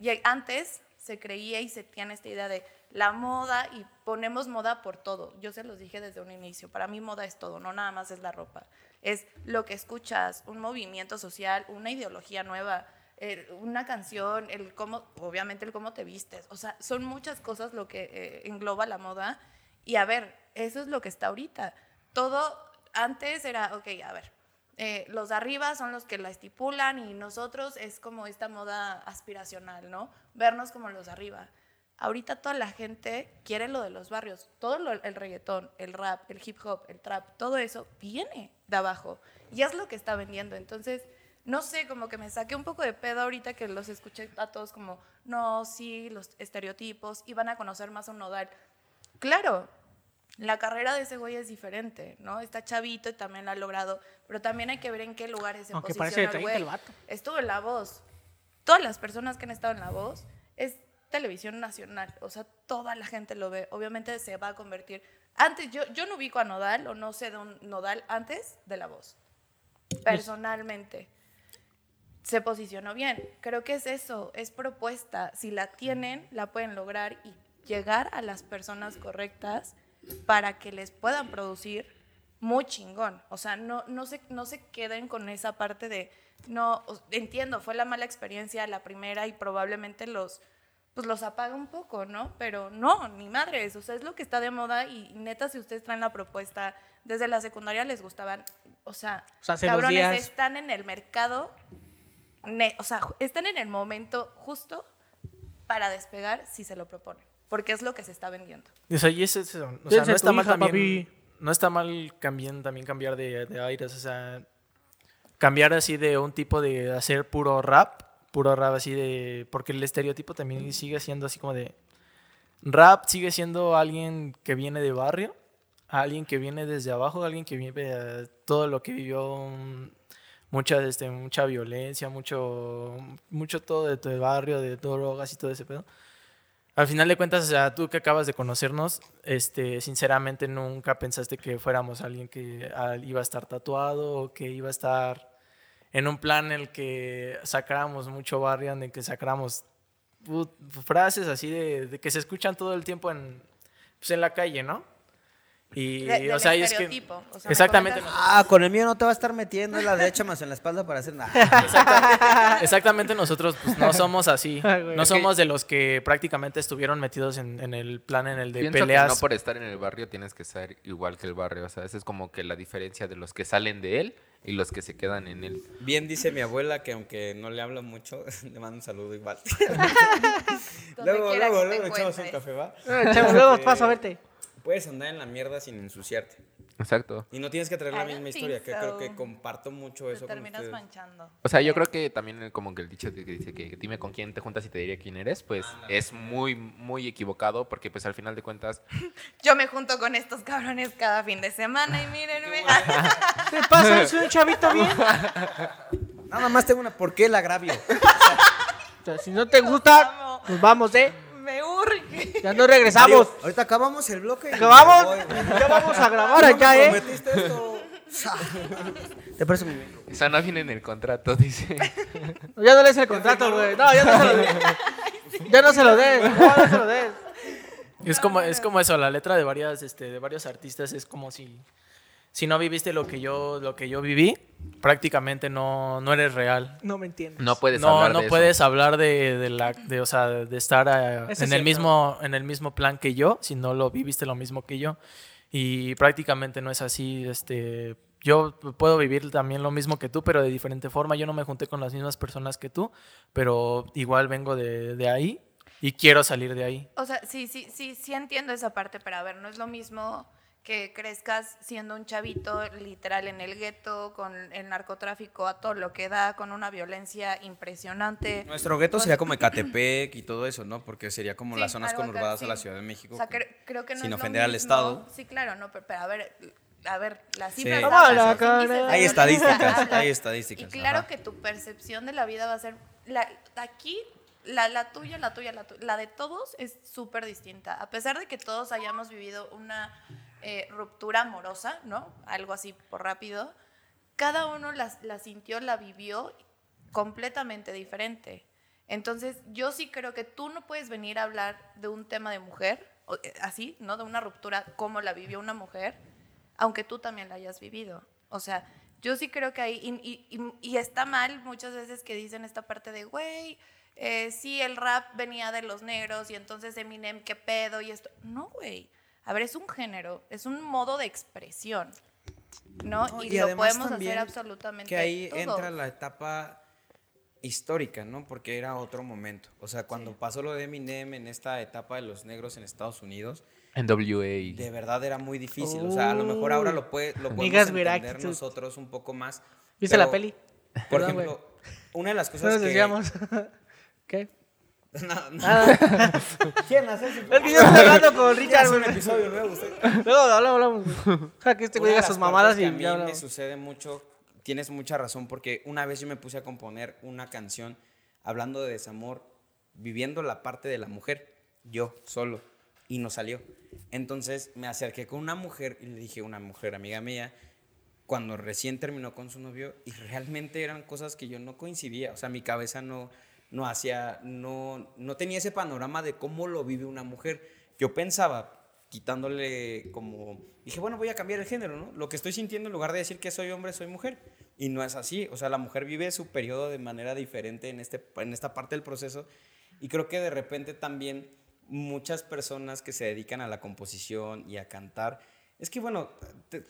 Y antes se creía y se tiene esta idea de la moda y ponemos moda por todo. Yo se los dije desde un inicio. Para mí moda es todo, no nada más es la ropa. Es lo que escuchas, un movimiento social, una ideología nueva, una canción, el cómo, obviamente el cómo te vistes. O sea, son muchas cosas lo que eh, engloba la moda. Y a ver, eso es lo que está ahorita. Todo antes era, ok, a ver, eh, los de arriba son los que la estipulan y nosotros es como esta moda aspiracional, ¿no? Vernos como los de arriba. Ahorita toda la gente quiere lo de los barrios. Todo el reggaetón, el rap, el hip hop, el trap, todo eso viene de abajo. Y es lo que está vendiendo. Entonces, no sé, como que me saqué un poco de pedo ahorita que los escuché a todos como, no, sí, los estereotipos, y van a conocer más a un nodal. Claro, la carrera de ese güey es diferente, ¿no? Está chavito y también lo ha logrado, pero también hay que ver en qué lugares se Aunque posiciona parece de el 30 güey. el vato. Estuvo en La Voz. Todas las personas que han estado en La Voz es televisión nacional, o sea, toda la gente lo ve. Obviamente se va a convertir. Antes, yo, yo no ubico a Nodal o no sé de un Nodal antes de La Voz, personalmente se posicionó bien. Creo que es eso, es propuesta. Si la tienen, la pueden lograr y llegar a las personas correctas para que les puedan producir muy chingón. O sea, no, no, se, no se queden con esa parte de, no, entiendo, fue la mala experiencia la primera y probablemente los, pues los apaga un poco, ¿no? Pero no, ni madres, o sea, es lo que está de moda y neta, si ustedes traen la propuesta, desde la secundaria les gustaban, o sea, O sea, cabrones, días- están en el mercado ne- o sea, están en el momento justo para despegar si se lo proponen, porque es lo que se está vendiendo. O sea, y es eso. O sea, no está mal hija, también. papi. No está mal cambiar, también cambiar de, de aires. O sea, cambiar así de un tipo de hacer puro rap. Puro rap así de. Porque el estereotipo también sigue siendo así como de. Rap sigue siendo alguien que viene de barrio. Alguien que viene desde abajo. Alguien que vive todo lo que vivió. Mucha, este, mucha violencia, mucho, mucho todo de tu barrio, de drogas y todo ese pedo. Al final de cuentas, o sea, tú que acabas de conocernos, este, sinceramente nunca pensaste que fuéramos alguien que ah, iba a estar tatuado o que iba a estar en un plan en el que sacáramos mucho barrio, en el que sacáramos frases así de, de que se escuchan todo el tiempo en, pues, en la calle, ¿no? Y, De- del o sea, y es que... o sea, me exactamente. comentas- Ah, con el mío no te va a estar metiendo la derecha más en la espalda para hacer nada. Exactamente, nosotros pues, no somos así. Ay, güey. No que- somos de los que prácticamente estuvieron metidos en, en el plan en el de Pienso peleas. que no por estar en el barrio tienes que ser igual que el barrio. O sea, esa es como que la diferencia de los que salen de él y los que se quedan en él. Bien dice mi abuela que aunque no le hablo mucho, le mando un saludo igual. Luego, luego, luego echamos un café, ¿va? Eh, luego paso a verte. Puedes andar en la mierda sin ensuciarte. Exacto. Y no tienes que traer la misma historia, que creo que comparto mucho Te eso con terminas ustedes. manchando. O sea, yo creo que también el- como que el dicho que dice que dime con quién te juntas y te diré quién eres, pues es muy, muy equivocado porque pues al final de cuentas Yo me junto con estos cabrones cada fin de semana y mírenme. ¿Qué pasa? Soy un chavito bien. Nada más tengo una. ¿Por qué el agravio? O sea, si no te gusta, nos vamos, ¿eh? Ya no regresamos. Mario, ahorita acabamos el bloque. Acabamos. voy. Ya vamos a grabar No me allá, ¿eh? esto. Te parece muy bien. o sea, no viene en el contrato, dice. Ya no lees el contrato, güey. No, ya no se lo des. Ya no se lo des. No, no se lo des. Es como, es como eso, la letra de varias, este, de varios artistas es como si, si no viviste lo que yo, lo que yo viví, prácticamente no, no eres real. No me entiendes. No puedes no, hablar no de eso. puedes hablar de, de la, de, o sea, de estar eh, en el mismo, en el mismo plan que yo, si no lo viviste lo mismo que yo. Y prácticamente no es así, este, yo puedo vivir también lo mismo que tú, pero de diferente forma. Yo no me junté con las mismas personas que tú, pero igual vengo de, de ahí y quiero salir de ahí. O sea, sí, sí, sí, sí entiendo esa parte, pero a ver, no es lo mismo que crezcas siendo un chavito literal en el gueto, con el narcotráfico a todo lo que da, con una violencia impresionante. Nuestro gueto sería como Ecatepec y todo eso, ¿no? Porque sería como Sí, las zonas acá, conurbadas sí. a la Ciudad de México. O sea, que- creo que no sin es lo ofender al. Estado. Sí, claro, no, pero, pero a ver, a ver, las Sí. cifras. Hablan, la cara. Hay estadísticas, hay estadísticas, Y claro ajá. que tu percepción de la vida va a ser, la, aquí, la, la tuya, la tuya, la tuya, la de todos es súper distinta. A pesar de que todos hayamos vivido una eh, ruptura amorosa, ¿no? Algo así por rápido, cada uno la, sintió, la vivió completamente diferente. Entonces, yo sí creo que tú no puedes venir a hablar de un tema de mujer, eh, así, ¿no? De una ruptura como la vivió una mujer, aunque tú también la hayas vivido. O sea, yo sí creo que ahí, y está mal muchas veces que dicen esta parte de, güey, eh, sí, el rap venía de los negros y entonces Eminem, qué pedo y esto. No, güey. A ver, es un género, es un modo de expresión. ¿no? No, y, y lo podemos hacer absolutamente Que ahí todo. entra la etapa histórica, ¿no? Porque era otro momento. O sea, cuando pasó lo de Eminem en esta etapa de los negros en Estados Unidos, NWA. de verdad era muy difícil. O sea, a lo mejor ahora lo, puede, lo podemos entender nosotros un poco más. ¿Viste la pero, peli? Por Perdón, ejemplo, una de las No cosas nos que... ¿Qué? No, no. Nada. ¿Quién hace eso? Es que yo estoy hablando con Richard, un episodio nuevo usted. Luego hablamos, hablamos. Deja que este güey diga sus mamadas y a mí ya me sucede mucho, tienes mucha razón, porque una vez yo me puse a componer una canción hablando de desamor, viviendo la parte de la mujer, yo solo, y no salió. Entonces me acerqué con una mujer y le dije, una mujer amiga mía, cuando recién terminó con su novio, y realmente eran cosas que yo no coincidía, o sea, mi cabeza no, no hacía, no, no tenía ese panorama de cómo lo vive una mujer. Yo pensaba, quitándole como, dije, bueno, voy a cambiar el género, ¿no? Lo que estoy sintiendo en lugar de decir que soy hombre, soy mujer. Y no es así, o sea, la mujer vive su periodo de manera diferente en, este, en esta parte del proceso. Y creo que de repente también muchas personas que se dedican a la composición y a cantar, es que bueno,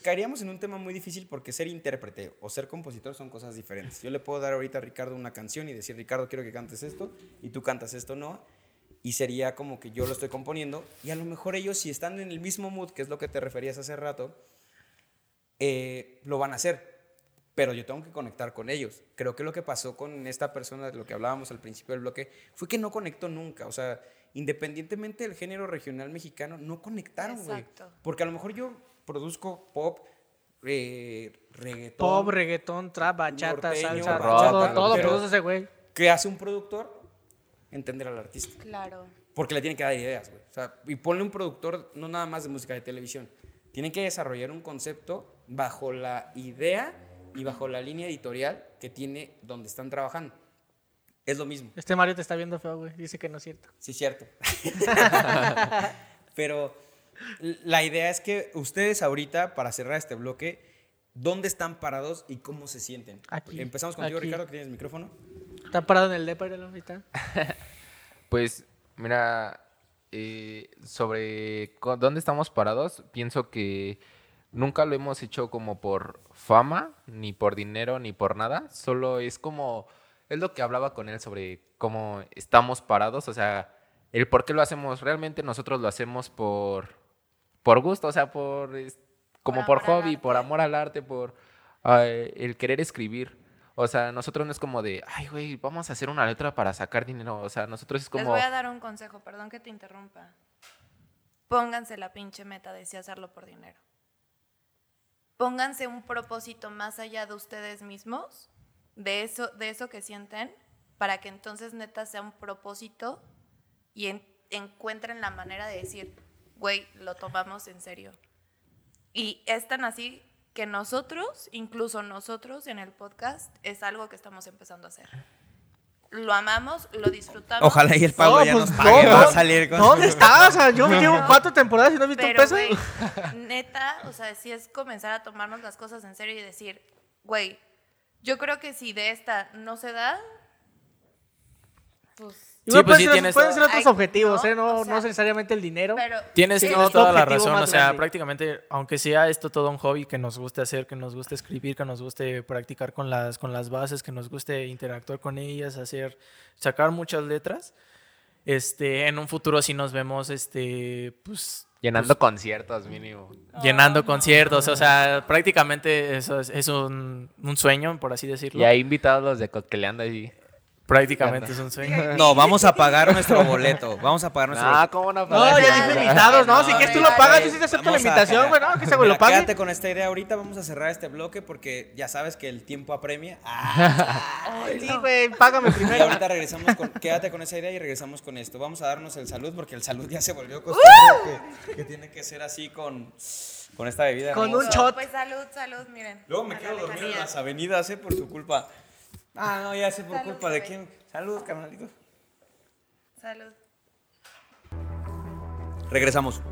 caeríamos en un tema muy difícil porque ser intérprete o ser compositor son cosas diferentes. Yo le puedo dar ahorita a Ricardo una canción y decir, Ricardo, quiero que cantes esto, y tú cantas esto, no. Y sería como que yo lo estoy componiendo, y a lo mejor ellos, si están en el mismo mood, que es lo que te referías hace rato, eh, lo van a hacer. Pero yo tengo que conectar con ellos. Creo que lo que pasó con esta persona, de lo que hablábamos al principio del bloque, fue que no conectó nunca. O sea, independientemente del género regional mexicano, no conectaron, güey. Exacto. Porque a lo mejor yo produzco pop, eh, reggaetón. Pop, reggaetón, trap, bachata, norteño, salsa, bachata, todo, todo produce ese güey. ¿Qué hace un productor? Entender al artista. Claro. Porque le tienen que dar ideas, güey. O sea, y ponle un productor no nada más de música de televisión. Tienen que desarrollar un concepto bajo la idea y bajo la línea editorial que tiene donde están trabajando. Es lo mismo. Este Mario te está viendo feo, güey. Dice que no es cierto. Sí, cierto. Pero la idea es que ustedes ahorita, para cerrar este bloque, ¿dónde están parados y cómo se sienten? Aquí, Empezamos contigo, aquí. Ricardo, que tienes el micrófono. Está parado en el depa, está. Pues, mira, eh, sobre dónde estamos parados, pienso que nunca lo hemos hecho como por fama, ni por dinero, ni por nada. Solo es como, es lo que hablaba con él sobre cómo estamos parados, o sea, el por qué lo hacemos. Realmente nosotros lo hacemos por, por gusto, o sea, por, como por, hobby, por amor al arte, por el querer escribir. O sea, nosotros no es como de, ay, güey, vamos a hacer una letra para sacar dinero. O sea, nosotros es Les como... voy a dar un consejo, perdón que te interrumpa. Pónganse la pinche meta de sí hacerlo por dinero. Pónganse un propósito más allá de ustedes mismos, de eso, de eso que sienten, para que entonces neta sea un propósito y en- encuentren la manera de decir, güey, lo tomamos en serio. Y es tan así que nosotros, incluso nosotros en el podcast, es algo que estamos empezando a hacer. Lo amamos, lo disfrutamos. Ojalá y el pago No, ya pues, nos pague. no, va a no. salir con ¿Dónde está? O sea, yo me llevo cuatro temporadas y no he visto un Pero, peso. güey, neta, o sea, sí es comenzar a tomarnos las cosas en serio y decir, güey, yo creo que si de esta no se da, pues... Igual Sí, pues pueden, sí, ser, tienes pueden ser otros Ay, objetivos, no, ¿eh? No, o sea, no necesariamente el dinero. Pero Tienes Sí, toda, la razón, o sea, grande. prácticamente, aunque sea esto todo un hobby que nos guste hacer, que nos guste escribir, que nos guste practicar con las, con las bases, que nos guste interactuar con ellas, hacer, sacar muchas letras, este, en un futuro sí nos vemos, este, pues, Llenando conciertos, mínimo. llenando conciertos, o sea, prácticamente eso es, es un, un sueño, por así decirlo. Y ahí invitados los de Cocteleando ahí. Prácticamente es un sueño. No, vamos a pagar nuestro boleto. Vamos a pagar nuestro Ah, boleto. ¿cómo no? No, ya dijo invitados, ¿no? Si quieres tú lo pagas, yo sí te acepto la invitación, güey, ¿no? Que lo pague. Quédate con esta idea ahorita, vamos a cerrar este bloque porque ya sabes que el tiempo apremia. Sí, güey, págame y primero. ahorita regresamos con, quédate con esa idea y regresamos con esto. Vamos a darnos el salud porque el salud ya se volvió costumbre que, que tiene que ser así con, con esta bebida. Con un shot. Pues salud, salud, miren. Luego me quedo dormido en las avenidas, ¿eh? Por su culpa. Ah, no, ya sé por Salud, culpa de quién. Salud, carnalito. Salud. Regresamos.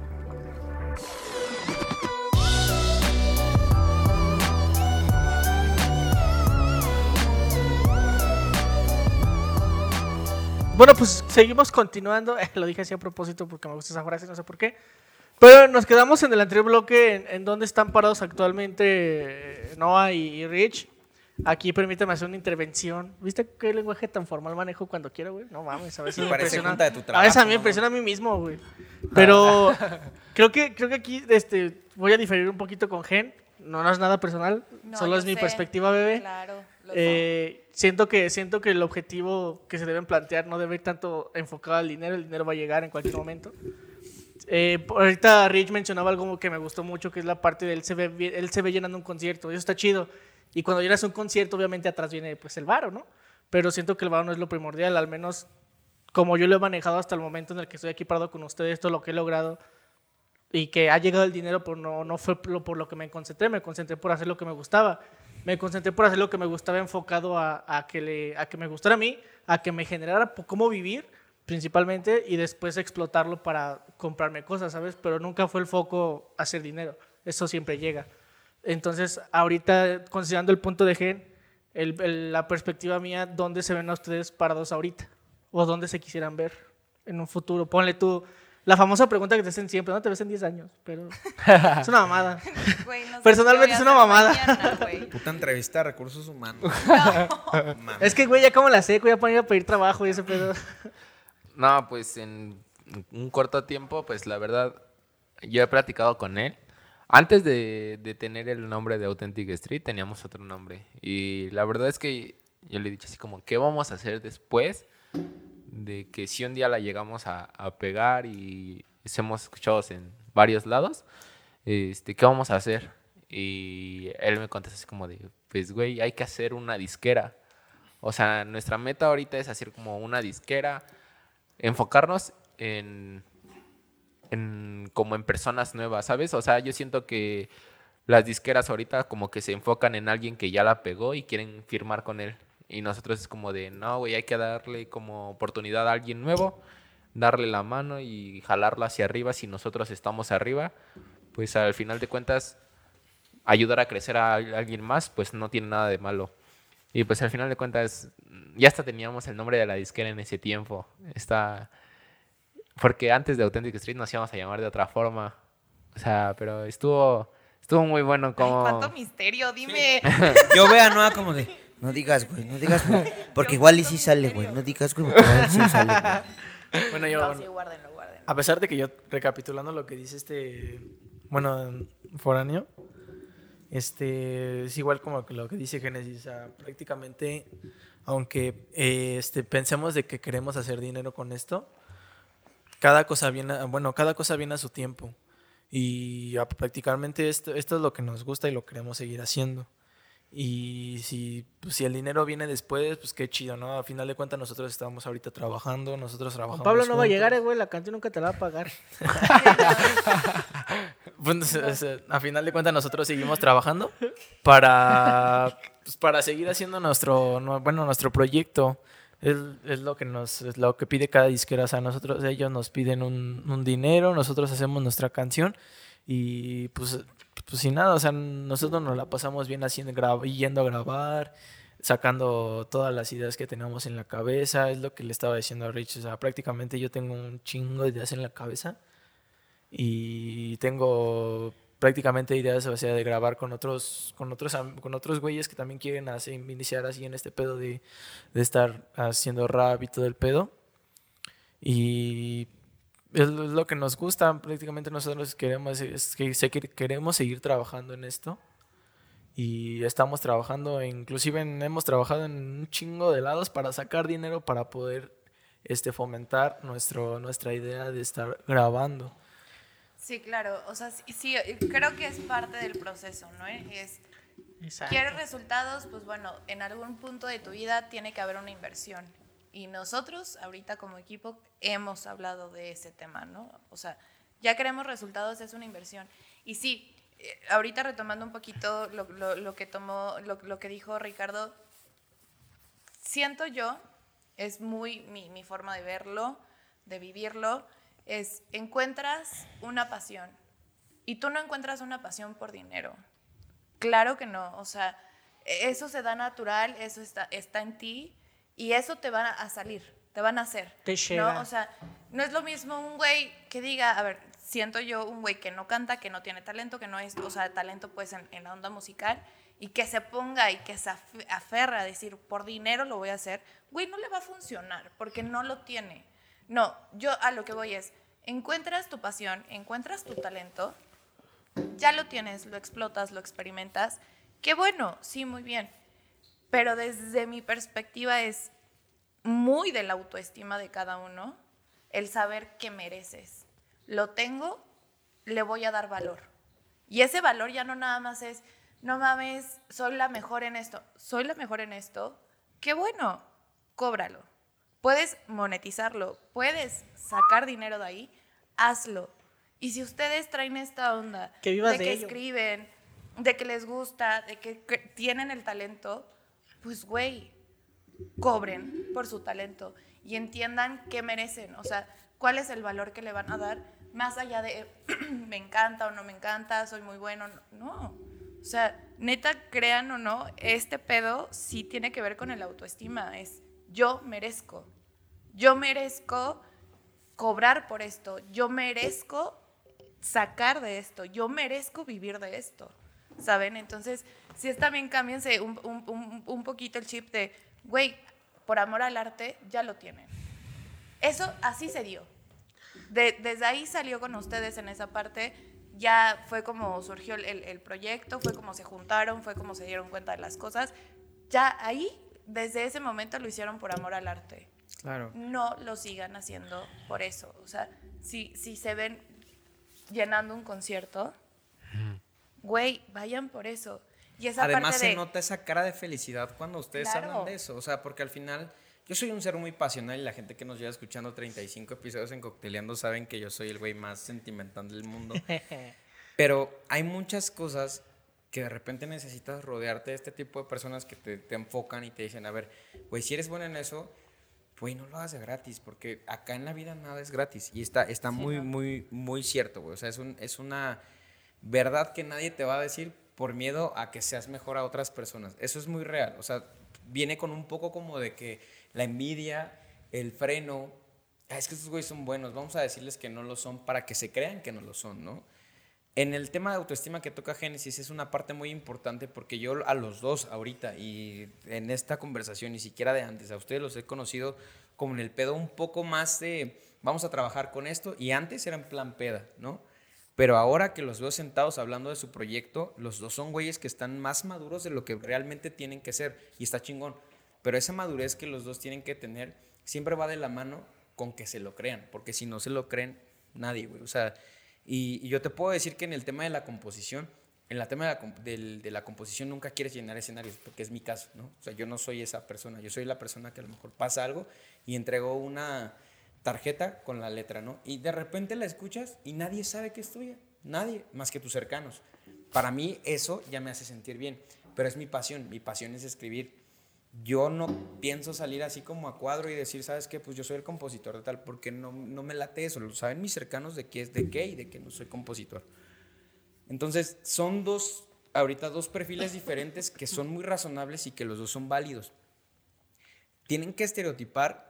Bueno, pues seguimos continuando. Lo dije así a propósito porque me gusta esa frase, no sé por qué. Pero nos quedamos en el anterior bloque en, en dónde están parados actualmente eh, Noah y, y Rich. Aquí permíteme hacer una intervención. ¿Viste qué lenguaje tan formal manejo cuando quiero, güey? No mames, a veces me Parece impresiona. de tu a veces a mí trabajo, me ¿no? impresiona a mí mismo, güey. Pero creo que creo que aquí este voy a diferir un poquito con Gen. No, no es nada personal, No, solo es mi sé. perspectiva, bebé. Claro. Eh, siento que siento que el objetivo que se deben plantear no debe ir tanto enfocado al dinero, el dinero va a llegar en cualquier momento. Eh, ahorita Rich mencionaba algo que me gustó mucho, que es la parte del él se ve, él se ve llenando un concierto, eso está chido. Y cuando llenas un concierto, obviamente atrás viene pues el varo, ¿no? Pero siento que el varo no es lo primordial, al menos como yo lo he manejado hasta el momento en el que estoy aquí parado con ustedes, es lo que he logrado y que ha llegado el dinero, pero no, no fue lo- por lo que me concentré, me concentré por hacer lo que me gustaba. Me concentré por hacer lo que me gustaba enfocado a, a que, le, a que me gustara a mí, a que me generara cómo vivir principalmente y después explotarlo para comprarme cosas, ¿sabes? Pero nunca fue el foco hacer dinero, eso siempre llega. Entonces, ahorita, considerando el punto de Gen, el- el- la perspectiva mía, ¿dónde se ven a ustedes parados ahorita? ¿O dónde se quisieran ver en un futuro? Ponle tú la famosa pregunta que te hacen siempre, ¿no? Te ves en 10 años, pero es una mamada. No sé personalmente es a una mamada. mañana. Puta entrevista de recursos humanos. Es que, güey, ya como la seco, ya para ir a pedir trabajo y ese pedo. No, pues en un corto tiempo, pues la verdad, yo he platicado con él. Antes de, de tener el nombre de Authentic Street, teníamos otro nombre. Y la verdad es que yo le he dicho así como, ¿qué vamos a hacer después? De que si un día la llegamos a, a pegar y somos escuchados en varios lados, este, ¿qué vamos a hacer? Y él me contesta así como de, pues güey, hay que hacer una disquera. O sea, nuestra meta ahorita es hacer como una disquera, enfocarnos en, en como en personas nuevas, ¿sabes? O sea, yo siento que las disqueras ahorita como que se enfocan en alguien que ya la pegó y quieren firmar con él. Y nosotros es como de, no, güey, hay que darle como oportunidad a alguien nuevo, darle la mano y jalarlo hacia arriba. Si nosotros estamos arriba, pues al final de cuentas, ayudar a crecer a al- alguien más, pues no tiene nada de malo. Y pues al final de cuentas, ya hasta teníamos el nombre de la disquera en ese tiempo. Está... Porque antes de Authentic Street nos íbamos a llamar de otra forma. O sea, pero estuvo, estuvo muy bueno Ay, como... cuánto misterio, dime. Yo veo a Noah como de, no digas, güey, no digas, güey. Porque igual y sí sale, güey. No digas, güey, porque igual sí sale, güey. Bueno, yo, No, sí, guárdenlo, guárdenlo. a pesar de que yo, recapitulando lo que dice este, bueno, foráneo, este, es igual como que lo que dice Génesis, o sea, prácticamente, aunque eh, este, pensemos de que queremos hacer dinero con esto, cada cosa viene, a- bueno, cada cosa viene a su tiempo. Y prácticamente esto, esto es lo que nos gusta y lo queremos seguir haciendo. Y si, pues, si el dinero viene después, pues qué chido, ¿no? A final de cuentas nosotros estamos ahorita trabajando, nosotros trabajamos. Pablo no va a juntos. llegar, eh, güey, la canción nunca te la va a pagar. Sea, a final de cuentas nosotros seguimos trabajando para, pues, para seguir haciendo nuestro, no- bueno, nuestro proyecto. Es, es lo que nos, es lo que pide cada disquera. O sea, nosotros, ellos nos piden un, un dinero, nosotros hacemos nuestra canción y pues, pues sin nada, o sea, nosotros nos la pasamos bien haciendo, yendo a grabar, sacando todas las ideas que teníamos en la cabeza. Es lo que le estaba diciendo a Rich. O sea, prácticamente yo tengo un chingo de ideas en la cabeza y tengo prácticamente ideas o sea, de grabar con otros con otros con otros güeyes que también quieren hacer, iniciar así en este pedo de, de estar haciendo rap y todo el pedo. Y es lo que nos gusta prácticamente nosotros queremos es que queremos seguir trabajando en esto. Y estamos trabajando inclusive hemos trabajado en un chingo de lados para sacar dinero para poder este fomentar nuestro nuestra idea de estar grabando Sí, claro. O sea, sí, sí, creo que es parte del proceso, ¿no? Es, Exacto. ¿Quieres resultados? Pues bueno, en algún punto de tu vida tiene que haber una inversión. Y nosotros, ahorita como equipo, hemos hablado de ese tema, ¿no? O sea, ya queremos resultados, es una inversión. Y sí, eh, ahorita retomando un poquito lo, lo- lo que tomó, lo, lo que dijo Ricardo, siento yo, es muy mi, mi forma de verlo, de vivirlo, es encuentras una pasión. Y tú no encuentras una pasión por dinero. Claro que no, o sea, eso se da natural, eso está, está en ti y eso te va a salir, te van a hacer. Te llega. ¿no? O sea, no es lo mismo un güey que diga, a ver, siento yo un güey que no canta, que no tiene talento, que no es, o sea, talento pues en, en la onda musical, y que se ponga y que se af- aferra a decir, por dinero lo voy a hacer, güey, no le va a funcionar, porque no lo tiene. No, yo a lo que voy es, encuentras tu pasión, encuentras tu talento, ya lo tienes, lo explotas, lo experimentas, qué bueno, sí, muy bien. Pero desde mi perspectiva es muy de la autoestima de cada uno el saber que mereces. Lo tengo, le voy a dar valor. Y ese valor ya no nada más es, no mames, soy la mejor en esto. Soy la mejor en esto. Qué bueno, cóbralo. Puedes monetizarlo, puedes sacar dinero de ahí, hazlo. Y si ustedes traen esta onda Que de de que ello. escriben, de que les gusta, de que, tienen el talento, pues güey, cobren por su talento y entiendan qué merecen, o sea, cuál es el valor que le van a dar, más allá de me encanta o no me encanta, soy muy bueno, no, no. O sea, neta, crean o no, este pedo sí tiene que ver con el autoestima, es yo merezco, yo merezco cobrar por esto, yo merezco sacar de esto, yo merezco vivir de esto, ¿saben? Entonces, si es también cámbiense un, un- un- poquito el chip de, güey, por amor al arte, ya lo tienen. Eso así se dio. De- desde ahí salió con ustedes en esa parte, ya fue como surgió el- el proyecto, fue como se juntaron, fue como se dieron cuenta de las cosas. Ya ahí, desde ese momento lo hicieron por amor al arte Claro. no lo sigan haciendo por eso. O sea, si, si se ven llenando un concierto, güey, vayan por eso. Y esa Además parte se de, nota esa cara de felicidad cuando ustedes Claro. hablan de eso, o sea, porque al final yo soy un ser muy pasional y la gente que nos lleva escuchando 35 episodios en Cocteleando saben que yo soy el güey más sentimental del mundo. Pero hay muchas cosas que de repente necesitas rodearte de este tipo de personas que te, te enfocan y te dicen, a ver, güey, si eres bueno en eso, güey, no lo hagas de gratis, porque acá en la vida nada es gratis. Y está, está muy, muy, muy cierto, güey. O sea, es, un, es una verdad que nadie te va a decir por miedo a que seas mejor a otras personas. Eso es muy real. O sea, viene con un poco como de que la envidia, el freno, "Ah, es que estos güeyes son buenos, vamos a decirles que no lo son para que se crean que no lo son, ¿no? En el tema de autoestima que toca Génesis es una parte muy importante porque yo a los dos ahorita y en esta conversación, ni siquiera de antes, a ustedes los he conocido como en el pedo un poco más de vamos a trabajar con esto y antes era en plan peda, ¿no? Pero ahora que los veo sentados hablando de su proyecto, los dos son güeyes que están más maduros de lo que realmente tienen que ser y está chingón. Pero esa madurez que los dos tienen que tener siempre va de la mano con que se lo crean, porque si no se lo creen, nadie, güey. O sea, y, yo te puedo decir que en el tema de la composición, en el tema de la, de la composición nunca quieres llenar escenarios, porque es mi caso, ¿no? O sea, yo no soy esa persona, yo soy la persona que a lo mejor pasa algo y entregó una tarjeta con la letra, ¿no? Y de repente la escuchas y nadie sabe que es tuya, nadie, más que tus cercanos. Para mí eso ya me hace sentir bien, pero es mi pasión, mi pasión es escribir. Yo no pienso salir así como a cuadro y decir, ¿sabes qué? Pues yo soy el compositor de tal, porque no, no me late eso. Lo saben mis cercanos de qué es de qué y de que no soy compositor. Entonces, son dos, ahorita dos perfiles diferentes que son muy razonables y que los dos son válidos. Tienen que estereotipar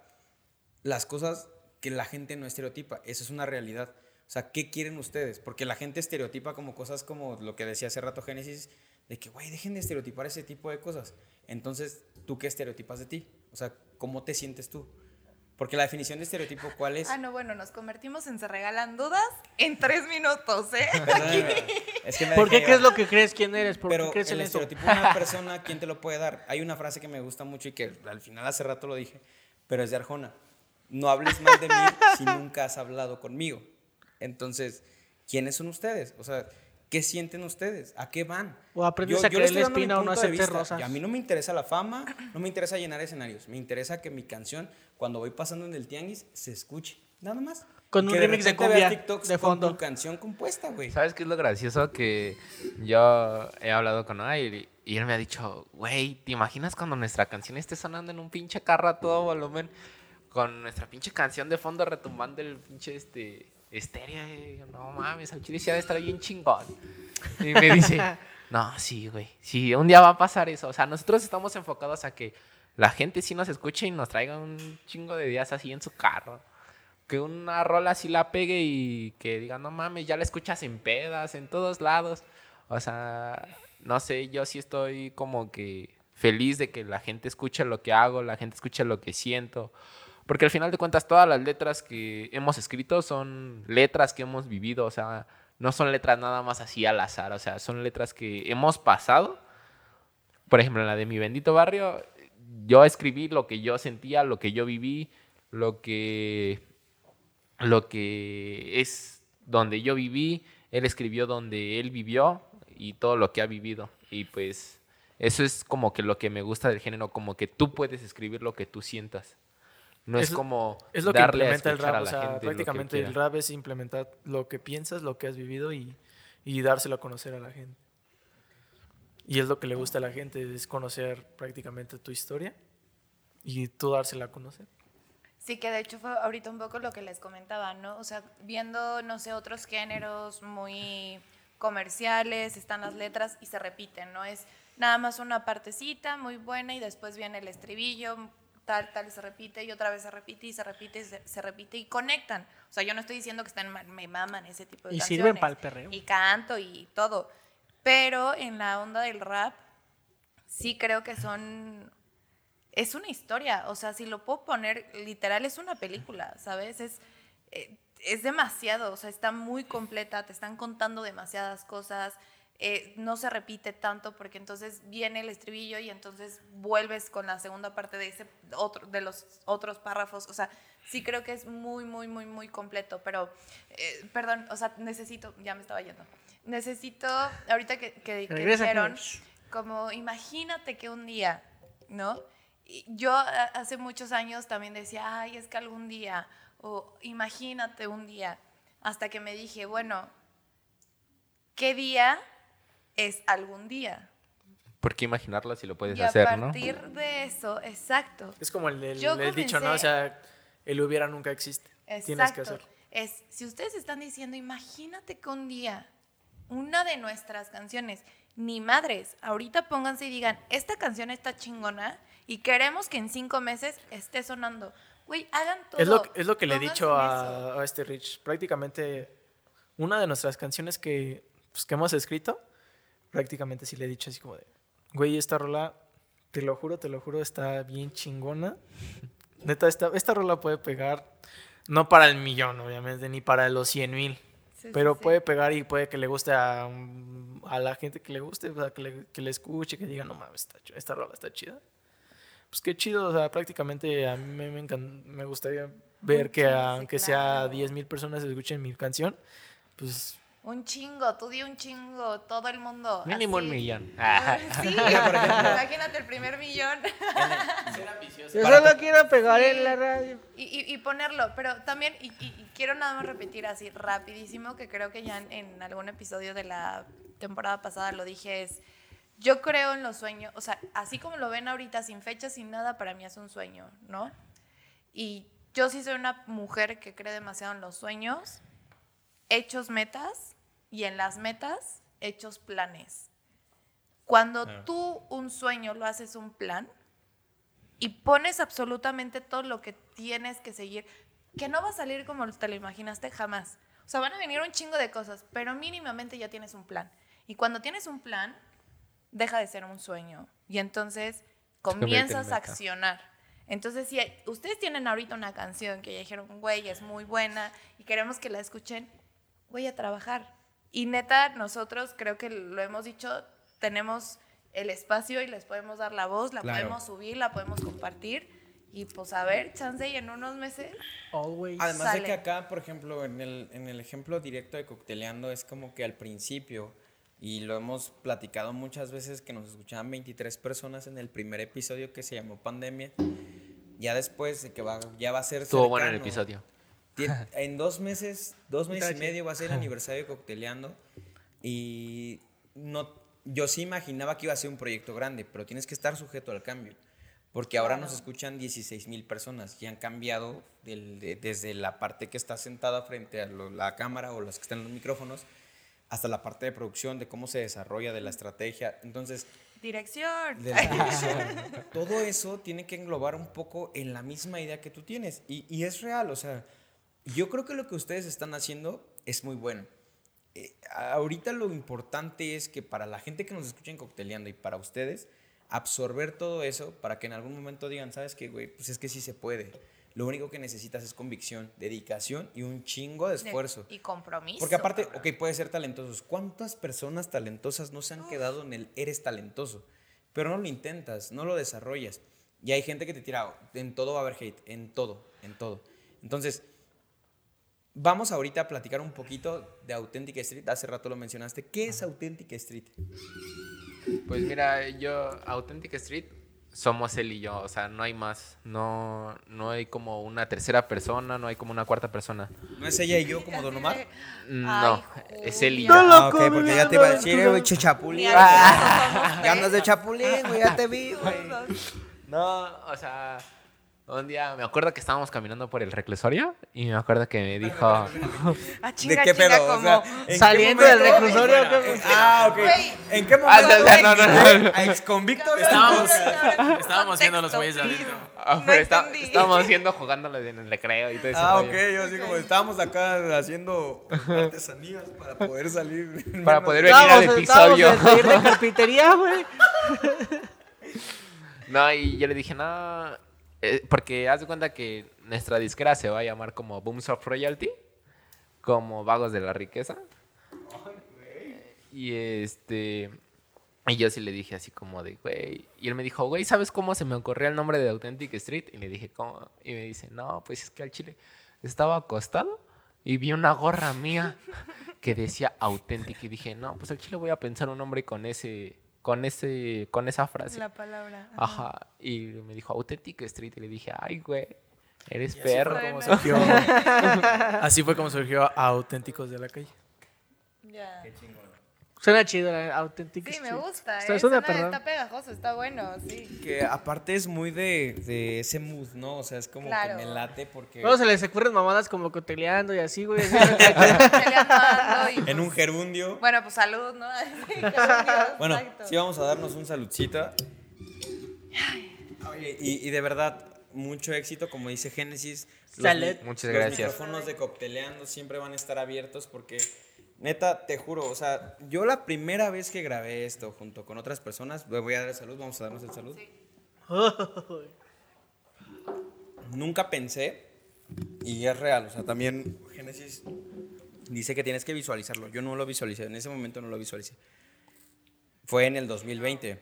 las cosas que la gente no estereotipa. Eso es una realidad. O sea, ¿qué quieren ustedes? Porque la gente estereotipa como cosas como lo que decía hace rato Génesis, de que, güey, dejen de estereotipar ese tipo de cosas. Entonces, ¿tú qué estereotipas de ti? O sea, ¿cómo te sientes tú? Porque la definición de estereotipo, ¿cuál es? Ah, no, bueno, nos convertimos en Se Regalan Dudas en tres minutos, ¿eh? Es que me ¿Por qué crees lo que crees? ¿Quién eres? ¿Por Pero qué crees el en eso? estereotipo de una persona, ¿quién te lo puede dar? Hay una frase que me gusta mucho y que al final hace rato lo dije, pero es de Arjona. No hables mal de mí si nunca has hablado conmigo. Entonces, ¿quiénes son ustedes? O sea, ¿qué sienten ustedes? ¿A qué van? O aprendes a creerle estoy dando mi espina o no punto de aceptes vista. rosas. Y a mí no me interesa la fama, no me interesa llenar escenarios. Me interesa que mi canción, cuando voy pasando en el tianguis, se escuche. Nada más. Con un Que remix de cumbia TikToks de con fondo. tu canción compuesta, güey. ¿Sabes qué es lo gracioso? Que yo he hablado con él y, y él me ha dicho, güey, ¿te imaginas cuando nuestra canción esté sonando en un pinche carro a todo volumen? Con nuestra pinche canción de fondo retumbando el pinche este, y yo, no mames, al chile sí ha de estar bien chingón. Y me dice, no, sí, güey, sí, un día va a pasar eso. O sea, nosotros estamos enfocados a que la gente sí nos escuche y nos traiga un chingo de días así en su carro. que una rola así la pegue y que diga, no mames, ya la escuchas en pedas, en todos lados. O sea, no sé, yo sí estoy como que feliz de que la gente escuche lo que hago, la gente escuche lo que siento. Porque al final de cuentas todas las letras que hemos escrito son letras que hemos vivido, o sea, no son letras nada más así al azar, o sea, son letras que hemos pasado. Por ejemplo, en la de mi bendito barrio, yo escribí lo que yo sentía, lo que yo viví, lo que lo que es donde yo viví, él escribió donde él vivió y todo lo que ha vivido. Y pues eso es como que lo que me gusta del género, como que tú puedes escribir lo que tú sientas. No es, Es- como Es lo que a implementa el rap. a O sea, gente prácticamente el rap es implementar lo que piensas, lo que has vivido y, y dárselo a conocer a la gente. Y es lo que le gusta a la gente, es conocer prácticamente tu historia y tú dársela a conocer. Sí, que de hecho fue ahorita un poco lo que les comentaba, ¿no? O sea, viendo, no sé, otros géneros muy comerciales, están las letras y se repiten, ¿no? Es nada más una partecita muy buena y después viene el estribillo, tal, tal, y se repite y otra vez se repite y se repite y se, se repite y conectan. O sea, yo no estoy diciendo que están, me maman ese tipo de Y canciones. sirven pa'l perreo. Y canto y todo. Pero en la onda del rap, sí creo que son es una historia, o sea, si lo puedo poner literal es una película, ¿sabes? Es eh, es demasiado, o sea, está muy completa, te están contando demasiadas cosas, eh, no se repite tanto porque entonces viene el estribillo y entonces vuelves con la segunda parte de ese otro de los otros párrafos, o sea, sí creo que es muy muy muy muy completo, pero eh, perdón, o sea, necesito, ya me estaba yendo, necesito ahorita que, que, que dijeron como imagínate que un día, ¿no? Y Yo a- hace muchos años también decía, ay, es que algún día, o imagínate un día, hasta que me dije, bueno, ¿qué día es algún día? ¿Por qué imaginarlo si lo puedes y a hacer, no? partir de eso, exacto. Es como el, el dicho, ¿no? O sea, el hubiera nunca existe. Tienes que Exacto. hacerlo. Es, si ustedes están diciendo, imagínate que un día una de nuestras canciones, ni madres, ahorita pónganse y digan, esta canción está chingona y queremos que en cinco meses esté sonando. Güey, hagan todo. Es lo, es lo que le he dicho a, a este Rich. Prácticamente una de nuestras canciones que, pues, que hemos escrito, prácticamente sí le he dicho así como de, güey, esta rola, te lo juro, te lo juro, está bien chingona. Neta, esta, esta rola puede pegar, no para el millón, obviamente, ni para los 100 mil. Sí, Pero sí. puede pegar y puede que le guste a, a la gente que le guste, o sea, que le, que le escuche, que diga, no mames, está esta rola está chida. Pues qué chido, o sea, prácticamente a mí me, me, gustaría ver que aunque sea claro. 10 mil personas escuchen mi canción, pues Un chingo, tú di un chingo, todo el mundo. Mínimo un millón. Sí, imagínate el primer millón. Yo solo quiero pegar en la radio. Y, y- y ponerlo, pero también, y, y- y quiero nada más repetir así rapidísimo, que creo que ya en, en algún episodio de la temporada pasada lo dije, es, yo creo en los sueños, o sea, así como lo ven ahorita, sin fecha, sin nada, para mí es un sueño, ¿no? Y yo sí soy una mujer que cree demasiado en los sueños, hechos metas, y en las metas, hechos planes. Cuando tú un sueño lo haces un plan, y pones absolutamente todo lo que tienes que seguir, que no va a salir como te lo imaginaste jamás. O sea, van a venir un chingo de cosas, pero mínimamente ya tienes un plan. Y cuando tienes un plan, deja de ser un sueño. Y entonces en comienzas a accionar. Entonces, si hay- ustedes tienen ahorita una canción que ya dijeron, güey, es muy buena y queremos que la escuchen, voy a trabajar. Y neta, nosotros creo que lo hemos dicho, tenemos el espacio y les podemos dar la voz, la Claro. podemos subir, la podemos compartir. Y pues a ver, chance y en unos meses. Always. Además de Sale. que acá, por ejemplo, en el, en el ejemplo directo de Cocteleando, es como que al principio, y lo hemos platicado muchas veces, que nos escuchaban 23 personas en el primer episodio que se llamó Pandemia. Ya después de que va, ya va a ser. Estuvo bueno el episodio. En dos meses, dos meses y medio va a ser el aniversario de Cocteleando. Y no, yo sí imaginaba que iba a ser un proyecto grande, pero tienes que estar sujeto al cambio. Porque ahora nos escuchan 16 mil personas y han cambiado del- de- desde la parte que está sentada frente a lo- la cámara o las que están en los micrófonos hasta la parte de producción, de cómo se desarrolla, de la estrategia. Entonces, Dirección. de la dirección. Todo eso tiene que englobar un poco en la misma idea que tú tienes. Y, y es real, o sea, Yo creo que lo que ustedes están haciendo es muy bueno. Eh, ahorita lo importante es que para la gente que nos escucha en Cocteleando y para ustedes, absorber todo eso para que en algún momento digan, ¿sabes qué, güey? Pues es que sí se puede. Lo único que necesitas es convicción, dedicación y un chingo de esfuerzo. Y compromiso. Porque aparte, cabrón. ok, puede ser talentosos. ¿Cuántas personas talentosas no se han quedado en el eres talentoso? Pero no lo intentas, no lo desarrollas. Y hay gente que te tira, en todo va a haber hate, en todo, en todo. Entonces, vamos ahorita a platicar un poquito de Authentic Street. Hace rato lo mencionaste. ¿Qué es Authentic Street? Pues mira, yo, Authentic Street, somos él y yo, o sea, no hay más. No, no hay como una tercera persona, no hay como una cuarta persona. ¿No es ella y yo como Don Omar? No, es él y yo. No lo Ah, ok, porque ya te iba a decir, eh, güey, chapulín. Ya andas de chapulín, güey, ya te vi, güey. No, o sea, un día me acuerdo que estábamos caminando por el reclusorio y me acuerdo que me dijo, Ah, ¿De chinga, qué chinga, pedo? O como- sea, ¿en qué Saliendo del reclusorio, ¿qué? Ah, ok. ¿En qué Ah, momento? no, no, no, no. A exconvictos. Estábamos, estábamos viendo los güeyes adentro. "Ah, pero está- estábamos viendo jugándolo en el recreo y todo eso. Ah, ok, yo así como estábamos acá haciendo artesanías para poder salir. Para poder venir al Estábamos- estábamos episodio. taller de carpintería, güey. No, y yo le dije, no, eh, porque haz de cuenta que nuestra disquera se va a llamar como Booms of Royalty, como Vagos de la Riqueza. Y este, y yo sí le dije así como de, güey, y él me dijo, güey, ¿sabes cómo se me ocurrió el nombre de Authentic Street? Y le dije, ¿cómo? Y me dice, no, pues es que al chile estaba acostado y vi una gorra mía que decía Authentic y dije, no, pues al chile voy a pensar un nombre con ese, con ese, con esa frase. La palabra. Ajá. Y me dijo Authentic Street. Y le dije, ay, güey, eres Así perro. fue como surgió, así fue como surgió Auténticos de la Calle. Ya. Suena chido, la auténtica. Sí, me gusta. Está, eh, suena suena- perrón. está pegajoso, está bueno, sí. Que aparte es muy de, de ese mood, ¿no? O sea, es como Claro. que me late porque. Luego se les ocurren mamadas como coteleando y así, güey. así, En un gerundio. Bueno, pues salud, ¿no? Bueno, Exacto. sí vamos a darnos un saludcito. Oye, y, y de verdad, mucho éxito, como dice Génesis. Los Salud. Muchas los gracias. micrófonos de Cocteleando siempre van a estar abiertos porque, neta, te juro, o sea, yo la primera vez que grabé esto junto con otras personas, le voy a dar el salud, vamos a darnos el salud. Nunca pensé, y es real, o sea, también Génesis dice que tienes que visualizarlo. Yo no lo visualicé, en ese momento no lo visualicé. Fue en el 2020.